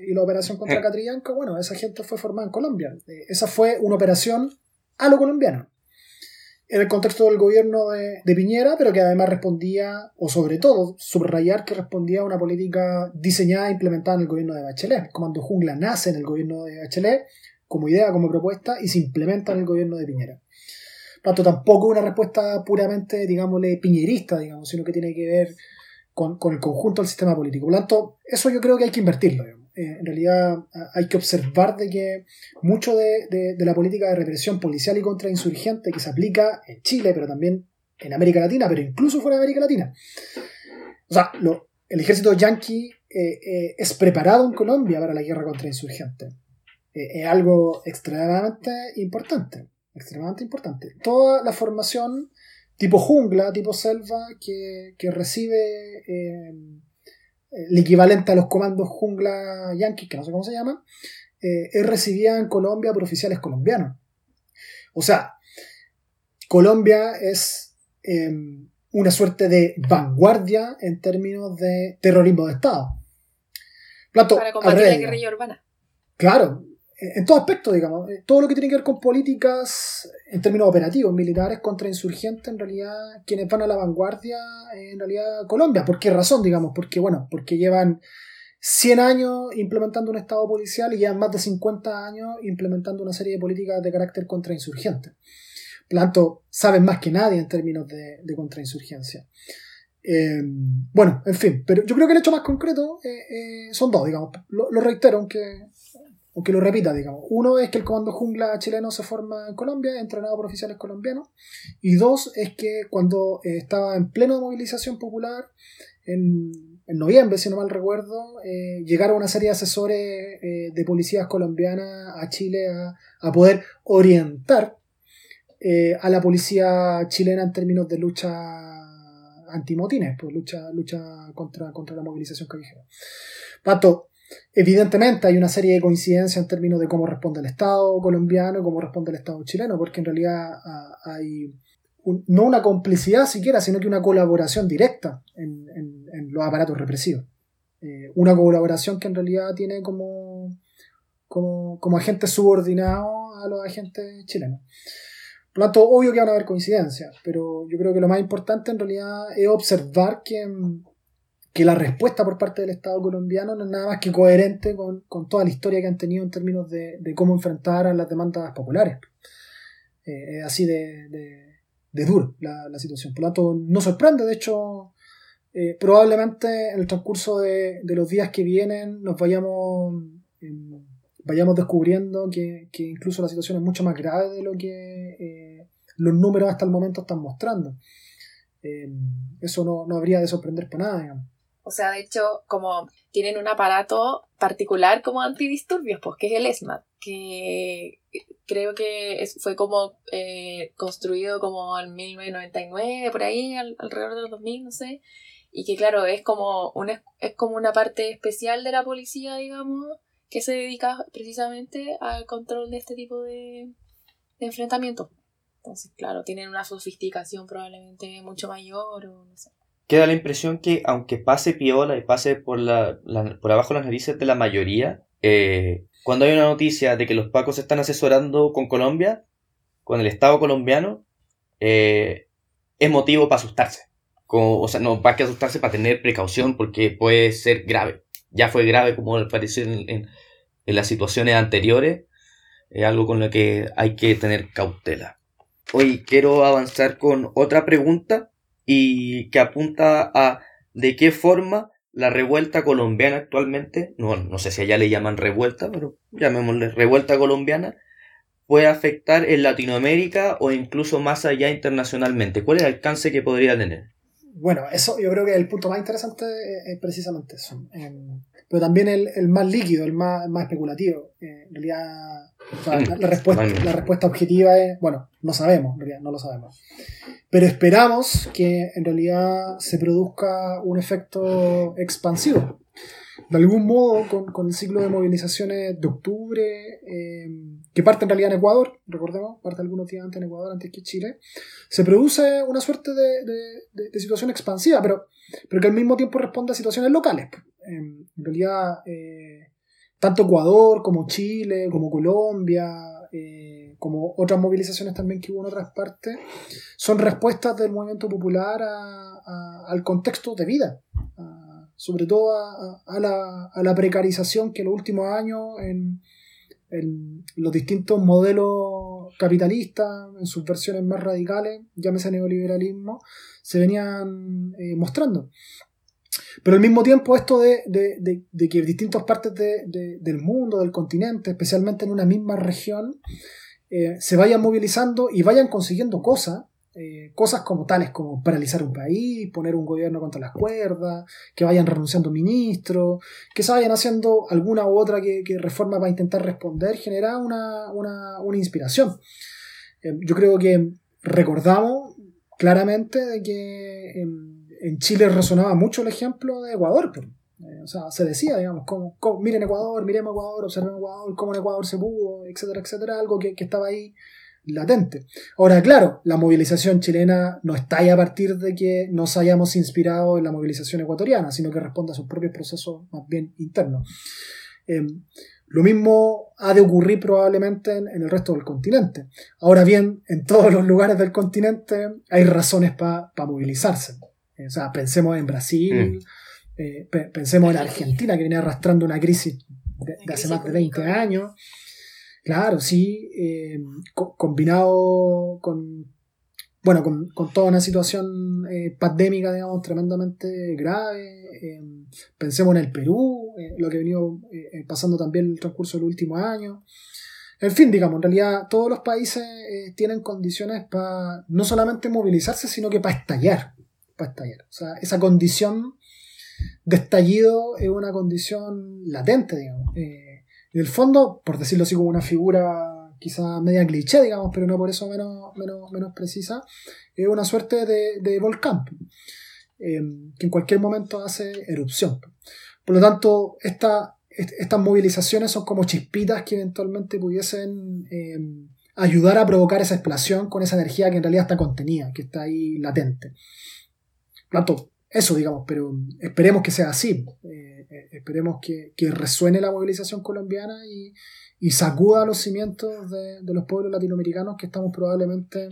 C: y la operación contra Catrillanca? Bueno, esa gente fue formada en Colombia. esa fue una operación a lo colombiano en el contexto del gobierno de, Piñera, pero que además respondía, o sobre todo, subrayar que respondía a una política diseñada e implementada en el gobierno de Bachelet. El Comando Jungla nace en el gobierno de Bachelet como idea, como propuesta, y se implementa en el gobierno de Piñera. Por tanto, tampoco una respuesta puramente, digámosle, piñerista, digamos, sino que tiene que ver con, con el conjunto del sistema político. Por tanto, eso yo creo que hay que invertirlo. Eh, en realidad hay que observar de que mucho de, la política de represión policial y contrainsurgente que se aplica en Chile, pero también en América Latina, pero incluso fuera de América Latina. O sea, el ejército yanqui eh, eh, es preparado en Colombia para la guerra contrainsurgente. Eh, es algo extremadamente importante, extremadamente importante. Toda la formación tipo jungla, tipo selva, que, que recibe el equivalente a los comandos jungla yanquis, que no sé cómo se llama, eh, es recibida en Colombia por oficiales colombianos. O sea, Colombia es eh, una suerte de vanguardia en términos de terrorismo de Estado.
B: Plato, Para combatir la guerrilla urbana.
C: Claro, en todo aspecto, digamos. Eh, todo lo que tiene que ver con políticas en términos operativos, militares contra insurgentes, en realidad, quienes van a la vanguardia, en realidad Colombia. ¿Por qué razón, digamos? Porque, bueno, porque llevan 100 años implementando un Estado policial y llevan más de 50 años implementando una serie de políticas de carácter contrainsurgente. Por lo tanto, saben más que nadie en términos de, de contrainsurgencia. Eh, bueno, en fin, pero yo creo que el hecho más concreto eh, eh, son dos, digamos. Lo, lo reitero, aunque aunque lo repita, digamos. Uno es que el Comando Jungla chileno se forma en Colombia, entrenado por oficiales colombianos. Y dos es que cuando eh, estaba en pleno movilización popular, en, noviembre, si no mal recuerdo, eh, llegaron una serie de asesores eh, de policías colombianas a Chile a, poder orientar a la policía chilena en términos de lucha antimotines, pues lucha, lucha contra, contra la movilización callejera. Pato, Evidentemente hay una serie de coincidencias en términos de cómo responde el Estado colombiano, cómo responde el Estado chileno, porque en realidad ah, hay no una complicidad siquiera, sino que una colaboración directa en, en, los aparatos represivos. Eh, una colaboración que en realidad tiene como, como, como agente subordinado a los agentes chilenos. Por lo tanto, obvio que van a haber coincidencias, pero yo creo que lo más importante en realidad es observar que que la respuesta por parte del Estado colombiano no es nada más que coherente con, con toda la historia que han tenido en términos de, de cómo enfrentar a las demandas populares. Eh, así de, de, duro la, situación. Por lo tanto, no sorprende, de hecho, eh, probablemente en el transcurso de, de, los días que vienen nos vayamos, eh, vayamos descubriendo que, que, incluso la situación es mucho más grave de lo que eh, los números hasta el momento están mostrando. Eh, eso no, no, habría de sorprender por nada, digamos.
B: O sea, de hecho, como tienen un aparato particular como antidisturbios, pues que es el ESMAD, que creo que fue como eh, construido como en 1999, por ahí, al, alrededor de los 2000, no sé, y que claro, es como, una, es como una parte especial de la policía, digamos, que se dedica precisamente al control de este tipo de, de enfrentamientos. Entonces, claro, tienen una sofisticación probablemente mucho mayor o no sé.
D: Queda la impresión que aunque pase piola y pase por, la, por abajo las narices de la mayoría, eh, cuando hay una noticia de que los pacos están asesorando con Colombia, con el Estado colombiano, eh, es motivo para asustarse. O sea, no, para que asustarse para tener precaución porque puede ser grave. Ya fue grave como apareció en, en, en las situaciones anteriores. Es algo con lo que hay que tener cautela. Hoy quiero avanzar con otra pregunta y que apunta a de qué forma la revuelta colombiana actualmente, no, no sé si allá le llaman revuelta, pero llamémosle revuelta colombiana, puede afectar en Latinoamérica o incluso más allá internacionalmente. ¿Cuál es el alcance que podría tener?
C: Bueno, eso yo creo que el punto más interesante es precisamente eso. pero también el, el, más líquido, el más, el más especulativo. en realidad, o sea, la, la, respuesta, la respuesta objetiva es, bueno, no sabemos, en realidad, no lo sabemos. Pero esperamos que en realidad se produzca un efecto expansivo. De algún modo, con, con el ciclo de movilizaciones de octubre, eh, que parte en realidad en Ecuador, recordemos, parte algunos días antes en Ecuador, antes que Chile, se produce una suerte de, de, de, de situación expansiva, pero, pero que al mismo tiempo responde a situaciones locales. En realidad, eh, tanto Ecuador como Chile, como Colombia, eh, como otras movilizaciones también que hubo en otras partes, son respuestas del movimiento popular a, al contexto de vida, sobre todo a, la, a, la, precarización que en los últimos años en, en, los distintos modelos capitalistas, en sus versiones más radicales, llámese neoliberalismo, se venían eh, mostrando. Pero al mismo tiempo esto de, de, de, de que distintas partes del mundo, del continente, especialmente en una misma región, eh, se vayan movilizando y vayan consiguiendo cosas, eh, cosas como tales como paralizar un país, poner un gobierno contra las cuerdas, que vayan renunciando ministros, que se vayan haciendo alguna u otra que, que reforma para intentar responder, genera una, una, una inspiración. Eh, yo creo que recordamos claramente de que en Chile resonaba mucho el ejemplo de Ecuador. Pero, eh, o sea, se decía, digamos, como, como, miren Ecuador, miremos Ecuador, observen Ecuador, cómo en Ecuador se pudo, etcétera, etcétera, algo que, estaba ahí latente. Ahora, claro, la movilización chilena no está ahí a partir de que nos hayamos inspirado en la movilización ecuatoriana, sino que responde a sus propios procesos más bien internos. Eh, lo mismo ha de ocurrir probablemente en, el resto del continente. Ahora bien, en todos los lugares del continente hay razones para pa movilizarse. O sea, pensemos en Brasil, mm. eh, pensemos en Argentina, que viene arrastrando una crisis de, de hace más de 20 años. Claro, sí, eh, co combinado con, bueno, con, con, toda una situación eh, pandémica, digamos, tremendamente grave. Eh, pensemos en el Perú, eh, lo que ha venido pasando también en el transcurso del último año. En fin, digamos, en realidad todos los países tienen condiciones para no solamente movilizarse, sino que para estallar para estallar. O sea, esa condición de estallido es una condición latente, digamos. Eh, en el fondo, por decirlo así como una figura quizá media cliché, digamos, pero no por eso menos, menos, menos precisa, es una suerte de, de volcán eh, que en cualquier momento hace erupción. Por lo tanto, esta, estas movilizaciones son como chispitas que eventualmente pudiesen eh, ayudar a provocar esa explosión con esa energía que en realidad está contenida, que está ahí latente tanto, eso, digamos, pero esperemos que sea así. Eh, eh, esperemos que, que, resuene la movilización colombiana y, y sacuda los cimientos de, de, los pueblos latinoamericanos que estamos probablemente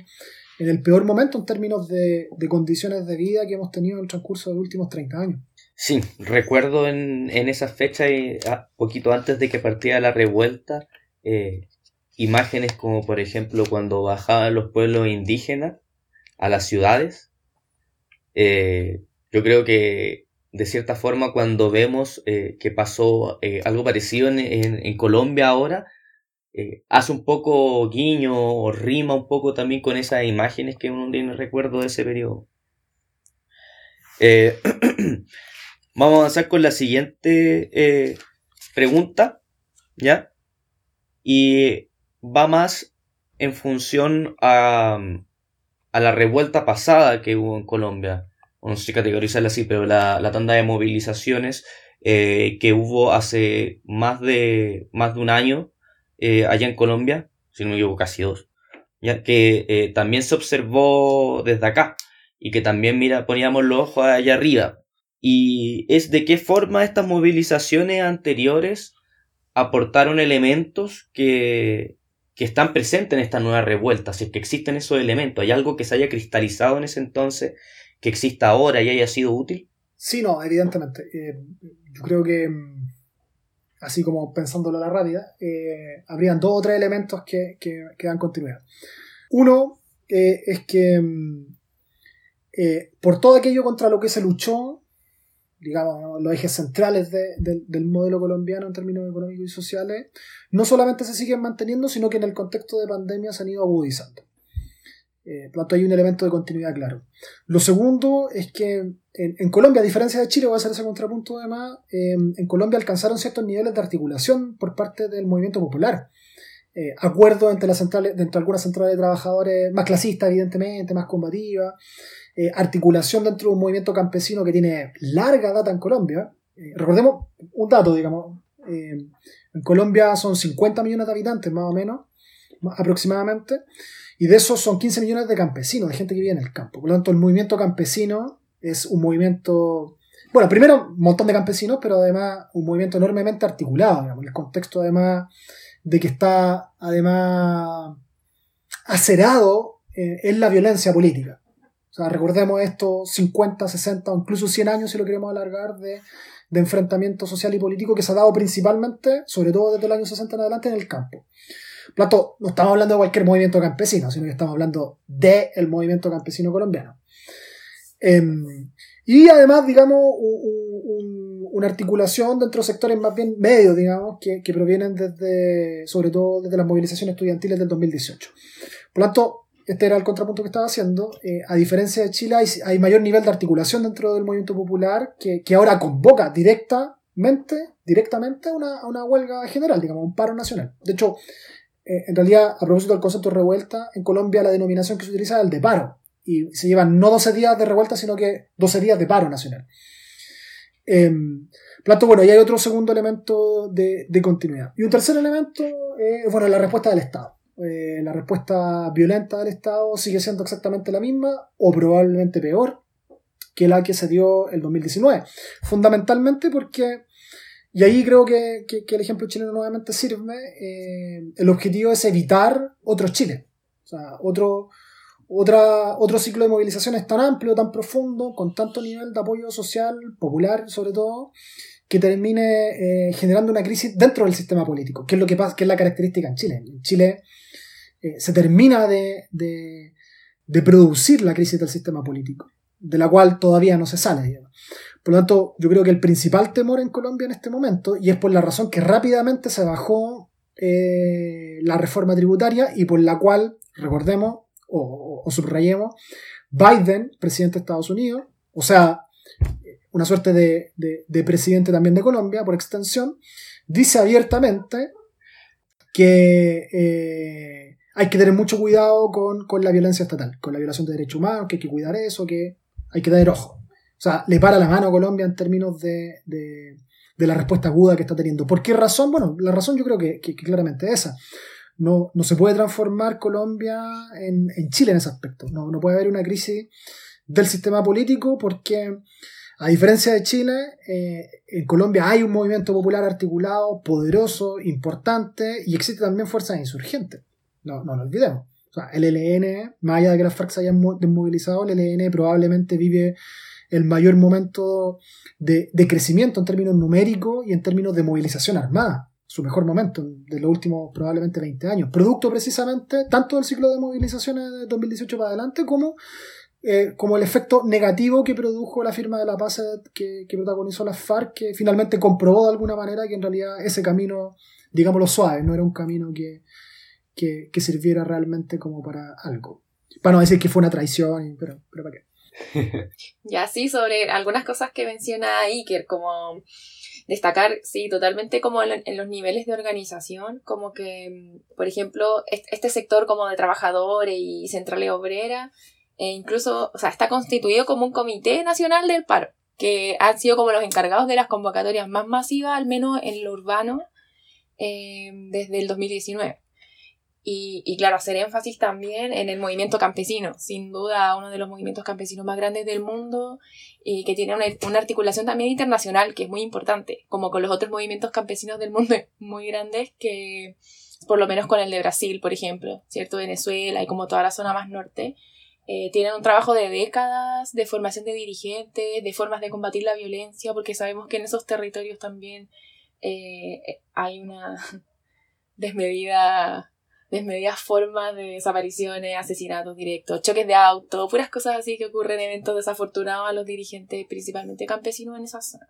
C: en el peor momento en términos de, de, condiciones de vida que hemos tenido en el transcurso de los últimos 30 años.
D: Sí, recuerdo en, en esa fecha, y, ah, poquito antes de que partiera la revuelta, eh, imágenes como por ejemplo cuando bajaban los pueblos indígenas a las ciudades. Eh, yo creo que de cierta forma cuando vemos eh, que pasó eh, algo parecido en, en, Colombia ahora, hace un poco guiño o rima un poco también con esas imágenes que uno tiene recuerdo de ese periodo. Vamos a avanzar con la siguiente pregunta, ¿ya? Y va más en función a, a la revuelta pasada que hubo en Colombia. No sé si categorizarla así, pero la, la tanda de movilizaciones eh, que hubo hace más de, más de un año eh, allá en Colombia, si no me equivoco, casi dos, ya que eh, también se observó desde acá y que también mira, poníamos los ojos allá arriba. Y es de qué forma estas movilizaciones anteriores aportaron elementos que, que están presentes en esta nueva revuelta, si es que existen esos elementos, ¿hay algo que se haya cristalizado en ese entonces, que exista ahora y haya sido útil?
C: Sí, no, evidentemente. Eh, yo creo que, mm, así como pensándolo a la rápida, eh, habrían dos o tres elementos que, que, que dan continuidad. Uno eh, es que mm, por todo aquello contra lo que se luchó, digamos, los ejes centrales de, de, del modelo colombiano en términos económicos y sociales, no solamente se siguen manteniendo, sino que en el contexto de pandemia se han ido agudizando. Eh, por lo tanto, hay un elemento de continuidad claro. Lo segundo es que en, en, Colombia, a diferencia de Chile, voy a hacer ese contrapunto además, eh, en Colombia alcanzaron ciertos niveles de articulación por parte del movimiento popular. Eh, acuerdos entre, las centrales, entre algunas centrales de trabajadores más clasistas, evidentemente, más combativas, eh, articulación dentro de un movimiento campesino que tiene larga data en Colombia. Eh, recordemos un dato, digamos, en Colombia son 50 millones de habitantes, más o menos, aproximadamente. Y de esos son 15 millones de campesinos, de gente que vive en el campo. Por lo tanto, el movimiento campesino es un movimiento, bueno, primero un montón de campesinos, pero además un movimiento enormemente articulado, digamos, en el contexto además de que está además acerado en la violencia política. O sea, recordemos estos 50, 60 o incluso 100 años, si lo queremos alargar, de, de enfrentamiento social y político que se ha dado principalmente, sobre todo desde el año 60 en adelante, en el campo. Plato, no estamos hablando de cualquier movimiento campesino, sino que estamos hablando del el movimiento campesino colombiano. Eh, y además, digamos, un, una articulación dentro de sectores más bien medios, digamos, que, que, provienen desde, sobre todo desde las movilizaciones estudiantiles del 2018. Por lo tanto, este era el contrapunto que estaba haciendo. Eh, a diferencia de Chile, hay, hay, mayor nivel de articulación dentro del movimiento popular que, que ahora convoca directamente, directamente a una, a una huelga general, digamos, un paro nacional. De hecho, eh, en realidad, a propósito del concepto de revuelta, en Colombia la denominación que se utiliza es el de paro. Y se llevan no 12 días de revuelta, sino que 12 días de paro nacional. Eh, Plato, bueno, y hay otro segundo elemento de, continuidad. Y un tercer elemento es, bueno, la respuesta del Estado. Eh, la respuesta violenta del Estado sigue siendo exactamente la misma, o probablemente peor, que la que se dio el 2019. Fundamentalmente porque y ahí creo que, que, que, el ejemplo chileno nuevamente sirve. Eh, el objetivo es evitar otro Chile. O sea, otro, otra, otro ciclo de movilizaciones tan amplio, tan profundo, con tanto nivel de apoyo social, popular sobre todo, que termine eh, generando una crisis dentro del sistema político, que es lo que pasa, que es la característica en Chile. En Chile eh, se termina de, de, producir la crisis del sistema político, de la cual todavía no se sale. Por lo tanto, yo creo que el principal temor en Colombia en este momento, y es por la razón que rápidamente se bajó eh, la reforma tributaria y por la cual, recordemos o, subrayemos, Biden, presidente de Estados Unidos, o sea, una suerte de, de, de, presidente también de Colombia, por extensión, dice abiertamente que eh, hay que tener mucho cuidado con, con la violencia estatal, con la violación de derechos humanos, que hay que cuidar eso, que hay que tener ojo. O sea, le para la mano a Colombia en términos de, de, la respuesta aguda que está teniendo. ¿Por qué razón? Bueno, la razón yo creo que, que claramente es esa. No, no, se puede transformar Colombia en, en Chile en ese aspecto. No, no, puede haber una crisis del sistema político porque, a diferencia de Chile, eh, en Colombia hay un movimiento popular articulado, poderoso, importante y existe también fuerzas insurgentes. No, no lo olvidemos. El ELN, más allá de que las FARC se hayan desmovilizado, el ELN probablemente vive el mayor momento de, de crecimiento en términos numéricos y en términos de movilización armada su mejor momento de los últimos probablemente 20 años, producto precisamente tanto del ciclo de movilizaciones de 2018 para adelante como, eh, como el efecto negativo que produjo la firma de la paz que, que, protagonizó la FARC, que finalmente comprobó de alguna manera que en realidad ese camino, digámoslo suave, no era un camino que, que, que sirviera realmente como para algo. Para no decir que fue una traición, pero, pero ¿para qué?
B: ya sí, sobre algunas cosas que menciona Iker, como destacar, sí, totalmente como en, los niveles de organización, como que, mm, por ejemplo, este sector como de trabajadores y centrales obreras, e incluso, o sea, está constituido como un comité nacional del paro, que han sido como los encargados de las convocatorias más masivas, al menos en lo urbano, eh, desde el 2019. Y, claro, hacer énfasis también en el movimiento campesino, sin duda uno de los movimientos campesinos más grandes del mundo y que tiene una, una, articulación también internacional que es muy importante, como con los otros movimientos campesinos del mundo muy grandes que, por lo menos con el de Brasil, por ejemplo, ¿cierto? Venezuela y como toda la zona más norte, eh, tienen un trabajo de décadas de formación de dirigentes, de formas de combatir la violencia, porque sabemos que en esos territorios también eh, hay una desmedida desmedidas formas de desapariciones, asesinatos directos, choques de auto, puras cosas así que ocurren en eventos desafortunados a los dirigentes, principalmente campesinos en esa zona.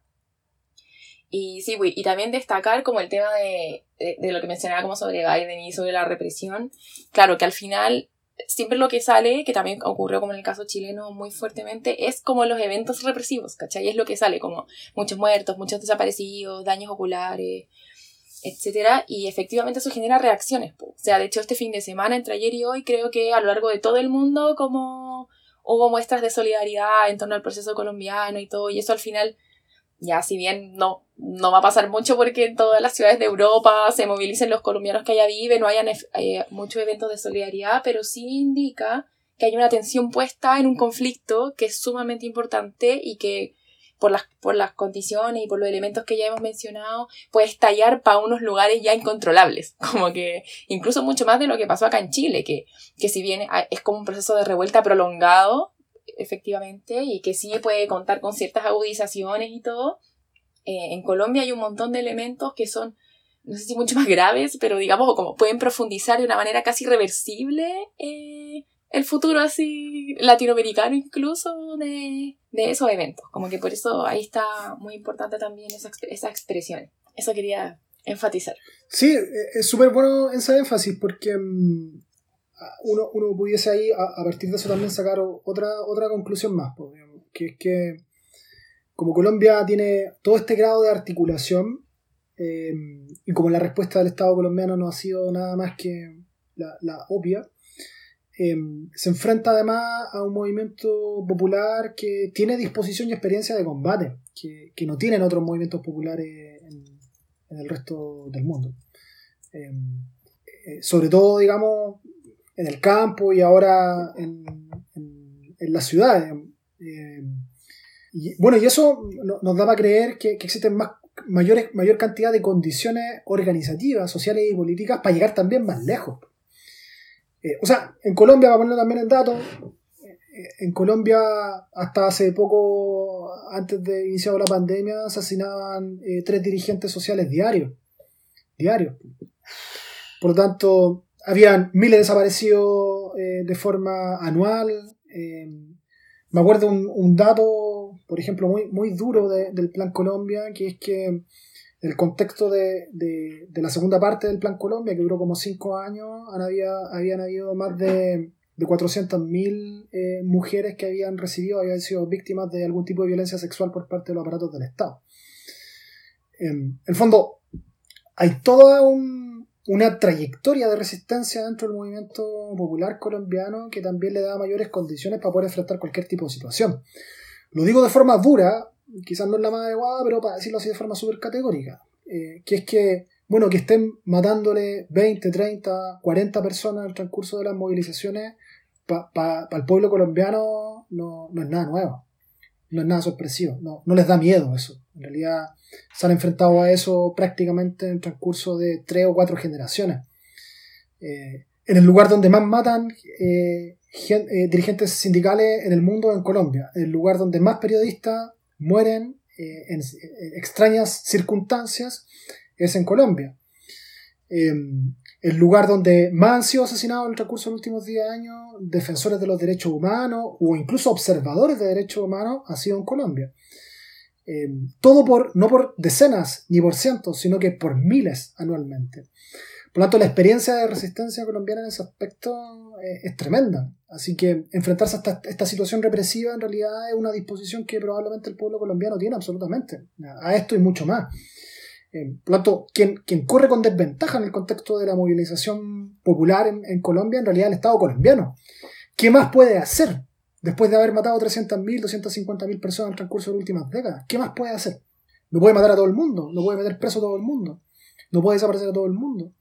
B: Y sí, y también destacar como el tema de, de, lo que mencionaba como sobre Biden y sobre la represión. Claro que al final siempre lo que sale, que también ocurrió como en el caso chileno muy fuertemente, es como los eventos represivos, ¿cachai? Es lo que sale, como muchos muertos, muchos desaparecidos, daños oculares, etcétera, y efectivamente eso genera reacciones. O sea, de hecho este fin de semana, entre ayer y hoy, creo que a lo largo de todo el mundo como hubo muestras de solidaridad en torno al proceso colombiano y todo, y eso al final, ya si bien no, no va a pasar mucho porque en todas las ciudades de Europa se movilicen los colombianos que allá viven, no hayan eh, muchos eventos de solidaridad, pero sí indica que hay una atención puesta en un conflicto que es sumamente importante y que por las, por las condiciones y por los elementos que ya hemos mencionado, puede estallar para unos lugares ya incontrolables, como que incluso mucho más de lo que pasó acá en Chile, que, que si bien es como un proceso de revuelta prolongado, efectivamente, y que sí puede contar con ciertas agudizaciones y todo, eh, en Colombia hay un montón de elementos que son no sé si mucho más graves, pero digamos como pueden profundizar de una manera casi reversible eh, el futuro así latinoamericano incluso de, de, esos eventos. Como que por eso ahí está muy importante también esa, esa expresión. Eso quería enfatizar.
C: Sí, e, es súper bueno ese énfasis porque mm, uno, uno, pudiese ahí a, partir de eso también sacar otra, otra conclusión más, que es que como Colombia tiene todo este grado de articulación em, y como la respuesta del Estado colombiano no ha sido nada más que la, la obvia, Em, se enfrenta además a un movimiento popular que tiene disposición y experiencia de combate, que, no tienen otros movimientos populares en, el resto del mundo. Em, eh, sobre todo, digamos, en el campo y ahora en, en, las ciudades. Em, y, bueno, y eso nos da a creer que, que existen más mayores, mayor cantidad de condiciones organizativas, sociales y políticas para llegar también más lejos. Eh, o sea, en Colombia, para ponerlo también en datos, eh, en Colombia hasta hace poco, antes de iniciar la pandemia, asesinaban eh, tres dirigentes sociales diarios. Diarios. Por lo tanto, habían miles desaparecidos de forma anual. me acuerdo un, un, dato, por ejemplo, muy, muy duro del Plan Colombia, que es que el contexto de, de, la segunda parte del Plan Colombia, que duró como cinco años, había, habían habido más de, de 400.000 eh, mujeres que habían recibido, habían sido víctimas de algún tipo de violencia sexual por parte de los aparatos del Estado. en el fondo, hay toda una trayectoria de resistencia dentro del movimiento popular colombiano que también le da mayores condiciones para poder enfrentar cualquier tipo de situación. Lo digo de forma dura quizás no es la más adecuada, pero para decirlo así de forma súper categórica, eh, que es que, bueno, que estén matándole 20, 30, 40 personas en el transcurso de las movilizaciones, para el pueblo colombiano no, no, es nada nuevo, no es nada sorpresivo, no, no les da miedo eso. En realidad se han enfrentado a eso prácticamente en el transcurso de tres o cuatro generaciones. Eh, en el lugar donde más matan, eh, dirigentes sindicales en el mundo en Colombia, el lugar donde más periodistas mueren eh, en, extrañas circunstancias es en Colombia. Em, el lugar donde más han sido asesinados en el recurso de los últimos 10 años defensores de los derechos humanos o incluso observadores de derechos humanos ha sido en Colombia. Em, todo por, no por decenas ni por cientos, sino que por miles anualmente. Por lo tanto, la experiencia de resistencia colombiana en ese aspecto eh, es tremenda. Así que enfrentarse a esta, situación represiva en realidad es una disposición que probablemente el pueblo colombiano tiene absolutamente. A esto y mucho más. Eh, por lo tanto, quien, quien, corre con desventaja en el contexto de la movilización popular en, Colombia, en realidad el Estado colombiano. ¿Qué más puede hacer después de haber matado 300.000, 250.000 personas en el transcurso de las últimas décadas? ¿Qué más puede hacer? No puede matar a todo el mundo, no puede meter preso a todo el mundo, no puede desaparecer a todo el mundo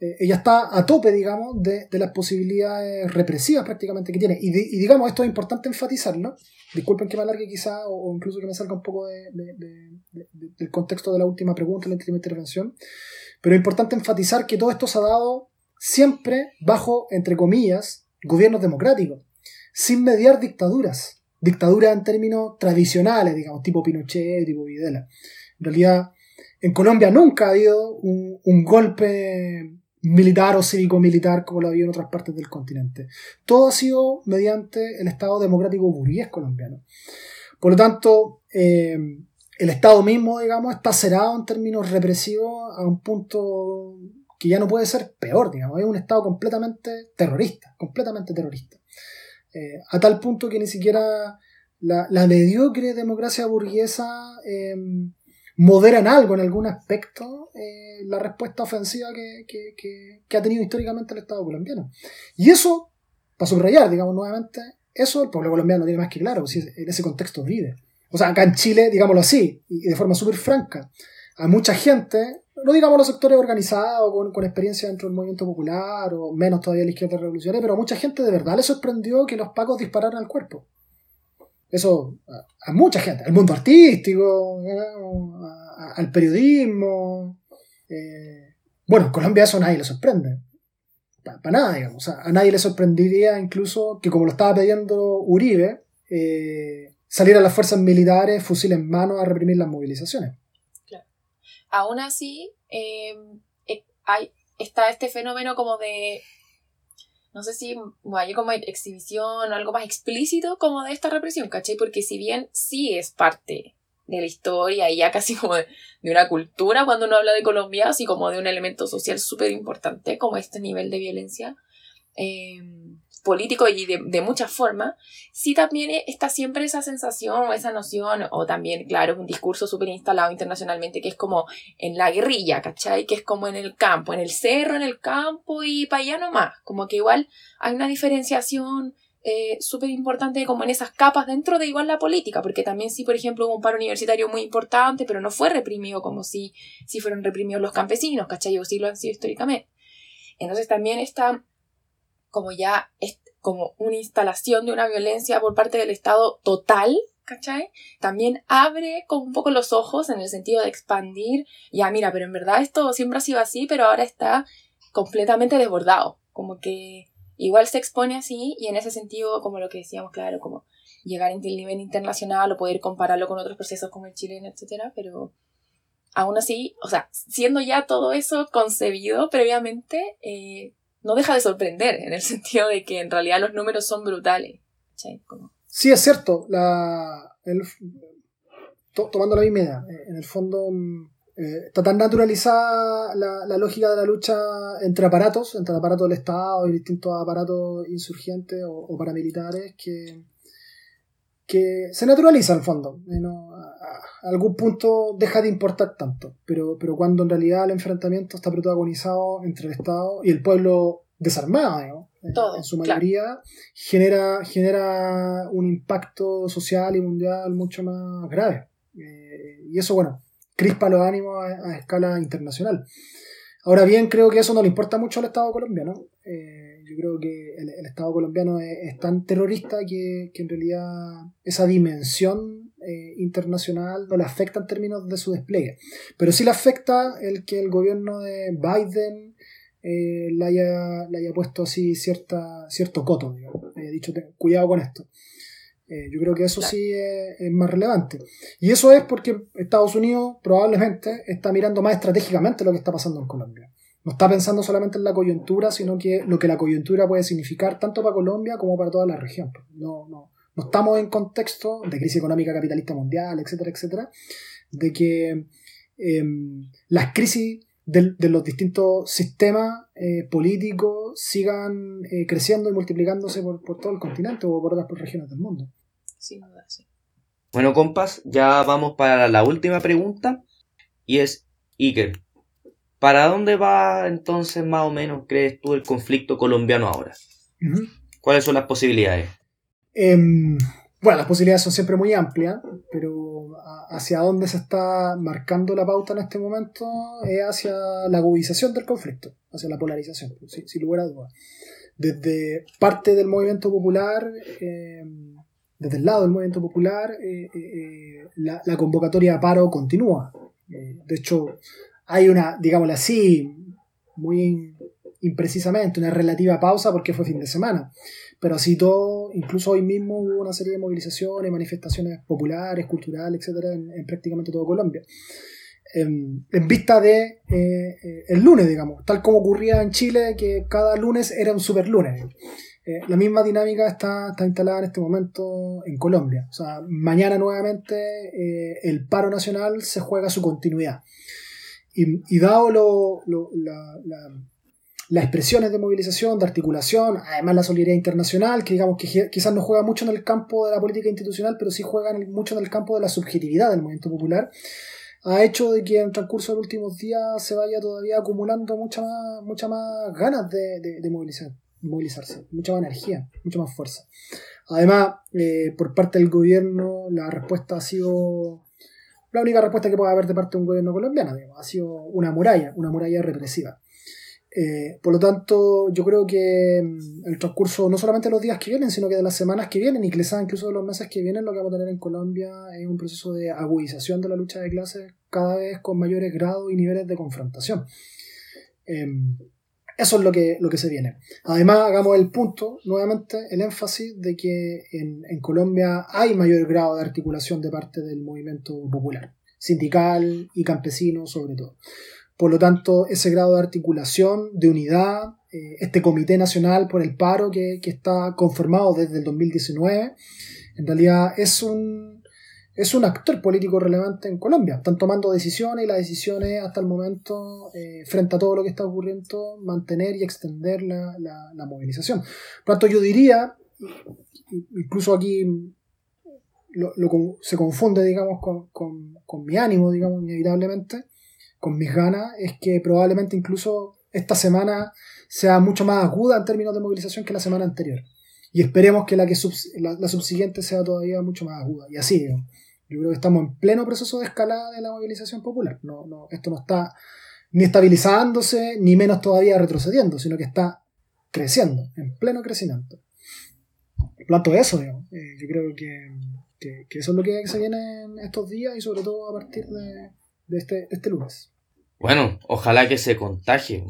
C: eh, ella está a tope, digamos, de, las posibilidades represivas prácticamente que tiene. Y, digamos, esto es importante enfatizarlo. Disculpen que me alargue quizá, o, incluso que me salga un poco del contexto de la última pregunta, la última intervención. Pero es importante enfatizar que todo esto se ha dado siempre bajo, entre comillas, gobiernos democráticos, sin mediar dictaduras. Dictaduras en términos tradicionales, digamos, tipo Pinochet, tipo Videla. En realidad, en Colombia nunca ha habido un golpe militar o cívico-militar como lo había en otras partes del continente. Todo ha sido mediante el Estado democrático burgués colombiano. Por lo tanto, eh, el Estado mismo, digamos, está cerrado en términos represivos a un punto que ya no puede ser peor, digamos, es un Estado completamente terrorista, completamente terrorista. Eh, a tal punto que ni siquiera la, mediocre democracia burguesa eh, moderan algo en algún aspecto eh, la respuesta ofensiva que, ha tenido históricamente el Estado colombiano. Y eso, para subrayar, digamos nuevamente, eso el pueblo colombiano tiene más que claro, si en ese contexto vive. O sea, acá en Chile, digámoslo así, y de forma súper franca, a mucha gente, no digamos los sectores organizados, con, con, experiencia dentro del movimiento popular, o menos todavía la izquierda revolucionaria, pero a mucha gente de verdad le sorprendió que los pacos dispararan al cuerpo. Eso a, mucha gente, al mundo artístico, al periodismo. Eh, bueno, Colombia eso a nadie le sorprende. Para nada, digamos. a nadie le sorprendería incluso que, como lo estaba pidiendo Uribe, eh, salieran las fuerzas militares, fusil en mano, a reprimir las movilizaciones.
B: Claro. Aún así, eh, hay, está este fenómeno como de no sé si hay como exhibición o algo más explícito como de esta represión, ¿cachai? Porque si bien sí es parte de la historia y ya casi como de, una cultura cuando uno habla de Colombia, así como de un elemento social súper importante como este nivel de violencia, eh, político y de, de muchas formas, sí también está siempre esa sensación o esa noción, o también, claro, un discurso súper instalado internacionalmente que es como en la guerrilla, ¿cachai? Que es como en el campo, en el cerro, en el campo y para allá nomás. Como que igual hay una diferenciación eh, súper importante como en esas capas dentro de igual la política, porque también sí, por ejemplo, hubo un paro universitario muy importante, pero no fue reprimido como si, si fueron reprimidos los campesinos, ¿cachai? O sí lo han sido históricamente. Entonces también está como ya es como una instalación de una violencia por parte del Estado total, ¿cachai? También abre como un poco los ojos en el sentido de expandir, ya mira, pero en verdad esto siempre ha sido así, pero ahora está completamente desbordado, como que igual se expone así y en ese sentido, como lo que decíamos, claro, como llegar el nivel internacional o poder compararlo con otros procesos como el chileno, etcétera, pero aún así, o sea, siendo ya todo eso concebido previamente, eh, no deja de sorprender en el sentido de que en realidad los números son brutales.
C: Sí, es cierto. La, tomando la misma idea, eh, en el fondo mm, eh, está tan naturalizada la, lógica de la lucha entre aparatos, entre el aparato del Estado y distintos aparatos insurgentes o, paramilitares que, que se naturaliza en el fondo. Eh, a, algún punto deja de importar tanto, pero, pero cuando en realidad el enfrentamiento está protagonizado entre el Estado y el pueblo desarmado, en su mayoría, genera, genera un impacto social y mundial mucho más grave. Eh, y eso, bueno, crispa los ánimos a, escala internacional. Ahora bien, creo que eso no le importa mucho al Estado colombiano. Eh, yo creo que el, Estado colombiano es, tan terrorista que, que, en realidad esa dimensión eh, internacional no le afecta en términos de su despliegue. Pero sí le afecta el que el gobierno de Biden eh, le, haya, le haya puesto así cierta, cierto coto, digamos. haya dicho, cuidado con esto. Eh, yo creo que eso sí es, más relevante. Y eso es porque Estados Unidos probablemente está mirando más estratégicamente lo que está pasando en Colombia. No está pensando solamente en la coyuntura, sino que lo que la coyuntura puede significar tanto para Colombia como para toda la región. No, no, no estamos en contexto de crisis económica capitalista mundial, etcétera, etcétera, de que em, las crisis de, los distintos sistemas eh, políticos sigan eh, creciendo y multiplicándose por, por, todo el continente o por otras regiones del mundo.
B: Sin duda, sí.
D: Bueno, compas, ya vamos para la última pregunta. Y es, Iker, ¿para dónde va entonces más o menos, crees tú, el conflicto colombiano ahora? ¿Cuáles son las posibilidades?
C: Em, bueno, las posibilidades son siempre muy amplias, pero hacia dónde se está marcando la pauta en este momento es hacia la agudización del conflicto, hacia la polarización, sin, lugar a dudas. Desde parte del movimiento popular, em, desde el lado del movimiento popular, eh, eh, eh, la, convocatoria a paro continúa. de hecho, hay una, digámoslo así, muy imprecisamente, una relativa pausa porque fue fin de semana. Pero así todo, incluso hoy mismo hubo una serie de movilizaciones, manifestaciones populares, culturales, etcétera, en, prácticamente todo Colombia. En, vista de el lunes, digamos, tal como ocurría en Chile, que cada lunes era un super lunes. Eh, la misma dinámica está, está, instalada en este momento en Colombia. O sea, mañana nuevamente eh, el paro nacional se juega su continuidad. Y, dado las expresiones de movilización, de articulación, además la solidaridad internacional, que digamos que quizás no juega mucho en el campo de la política institucional, pero sí juega mucho en el campo de la subjetividad del movimiento popular, ha hecho de que en el transcurso de los últimos días se vaya todavía acumulando mucha más, mucha más ganas de, de movilizar movilizarse, mucha más energía, mucha más fuerza. Además, eh, por parte del gobierno, la respuesta ha sido la única respuesta que puede haber de parte de un gobierno colombiano, ha sido una muralla, una muralla represiva. Eh, por lo tanto, yo creo que mm, el transcurso, no solamente de los días que vienen, sino que de las semanas que vienen, y quizás incluso de los meses que vienen, lo que vamos a tener en Colombia es un proceso de agudización de la lucha de clases cada vez con mayores grados y niveles de confrontación. Em, eso es lo que, lo que se viene. Además, hagamos el punto, nuevamente, el énfasis de que en, Colombia hay mayor grado de articulación de parte del movimiento popular, sindical y campesino sobre todo. Por lo tanto, ese grado de articulación, de unidad, eh, este Comité Nacional por el Paro que, que está conformado desde el 2019, en realidad es un, es un actor político relevante en Colombia. Están tomando decisiones y las decisiones hasta el momento, eh, frente a todo lo que está ocurriendo, mantener y extender la, movilización. Por lo tanto, yo diría, incluso aquí lo, se confunde, digamos, con, mi ánimo, digamos, inevitablemente, con mis ganas, es que probablemente incluso esta semana sea mucho más aguda en términos de movilización que la semana anterior. Y esperemos que la, que la, la subsiguiente sea todavía mucho más aguda. Y así, digamos. Yo creo que estamos en pleno proceso de escalada de la movilización popular. No, no, esto no está ni estabilizándose, ni menos todavía retrocediendo, sino que está creciendo, en pleno crecimiento. Planto eso, digamos. Eh, yo creo que, que, eso es lo que se viene en estos días y sobre todo a partir de, de este, este lunes.
D: Bueno, ojalá que se contagie,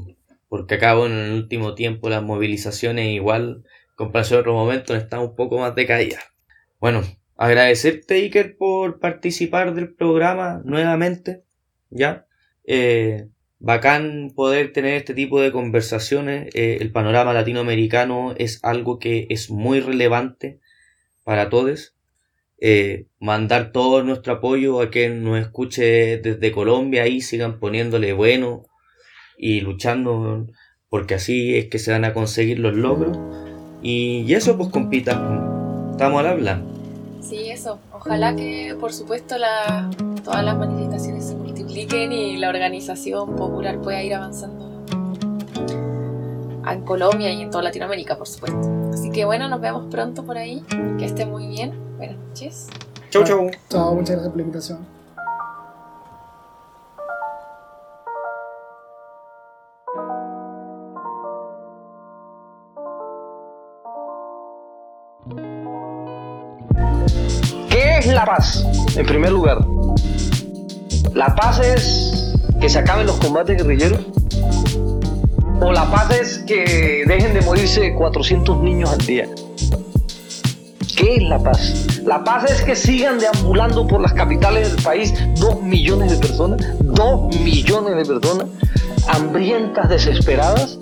D: porque acabo en el último tiempo las movilizaciones igual, comparación a otro momento, están un poco más decaídas. Bueno, agradecerte, Iker, por participar del programa nuevamente. ¿Ya? Eh, bacán poder tener este tipo de conversaciones. Eh, el panorama latinoamericano es algo que es muy relevante para todos. Eh, mandar todo nuestro apoyo a quien nos escuche desde Colombia y sigan poniéndole bueno y luchando porque así es que se van a conseguir los logros. Y, eso pues compita, estamos al habla.
B: Eso. Ojalá que, por supuesto, la, todas las manifestaciones se multipliquen y la organización popular pueda ir avanzando en Colombia y en toda Latinoamérica, por supuesto. Así que bueno, nos vemos pronto por ahí. Que estén muy bien. Buenas noches.
D: Chau, chau.
C: Chao, muchas gracias por la invitación.
F: La paz? En primer lugar, la paz es que se acaben los combates guerrilleros. O la paz es que dejen de morirse 400 niños al día. ¿Qué es la paz? La paz es que sigan deambulando por las capitales del país dos millones de personas, dos millones de personas, hambrientas, desesperadas.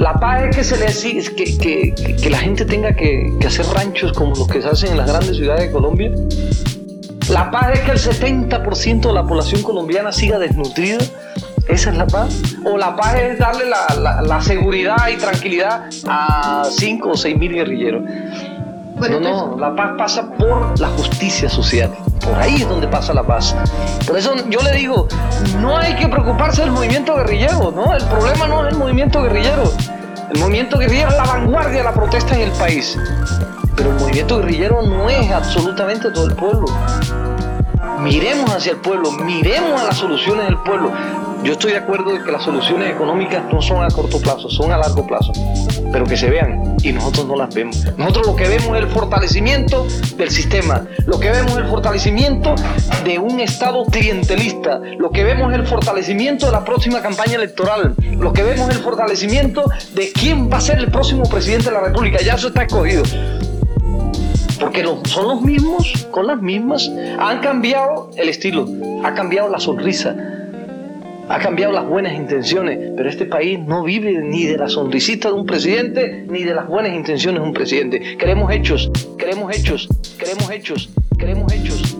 F: La paz es que, se les, que, que, que la gente tenga que, que hacer ranchos como los que se hacen en las grandes ciudades de Colombia. La paz es que el 70% de la población colombiana siga desnutrida. ¿Esa es la paz? ¿O la paz es darle la, la, seguridad y tranquilidad a 5 o 6 mil guerrilleros? no, no, la paz pasa por la justicia social. Por ahí es donde pasa la paz. Por eso yo le digo, no hay que preocuparse del movimiento guerrillero, ¿no? El problema no es el movimiento guerrillero. El movimiento guerrillero es la vanguardia de la protesta en el país. Pero el movimiento guerrillero no es absolutamente todo el pueblo. Miremos hacia el pueblo, miremos a las soluciones del pueblo. Yo estoy de acuerdo de que las soluciones económicas no son a corto plazo, son a largo plazo, pero que se vean y nosotros no las vemos. Nosotros lo que vemos es el fortalecimiento del sistema, lo que vemos es el fortalecimiento de un Estado clientelista, lo que vemos es el fortalecimiento de la próxima campaña electoral, lo que vemos es el fortalecimiento de quién va a ser el próximo presidente de la República. Ya eso está escogido porque son los mismos, con las mismas. Han cambiado el estilo, ha cambiado la sonrisa, ha cambiado las buenas intenciones, pero este país no vive ni de la sonrisita de un presidente, ni de las buenas intenciones de un presidente. Queremos hechos, queremos hechos, queremos hechos, queremos hechos.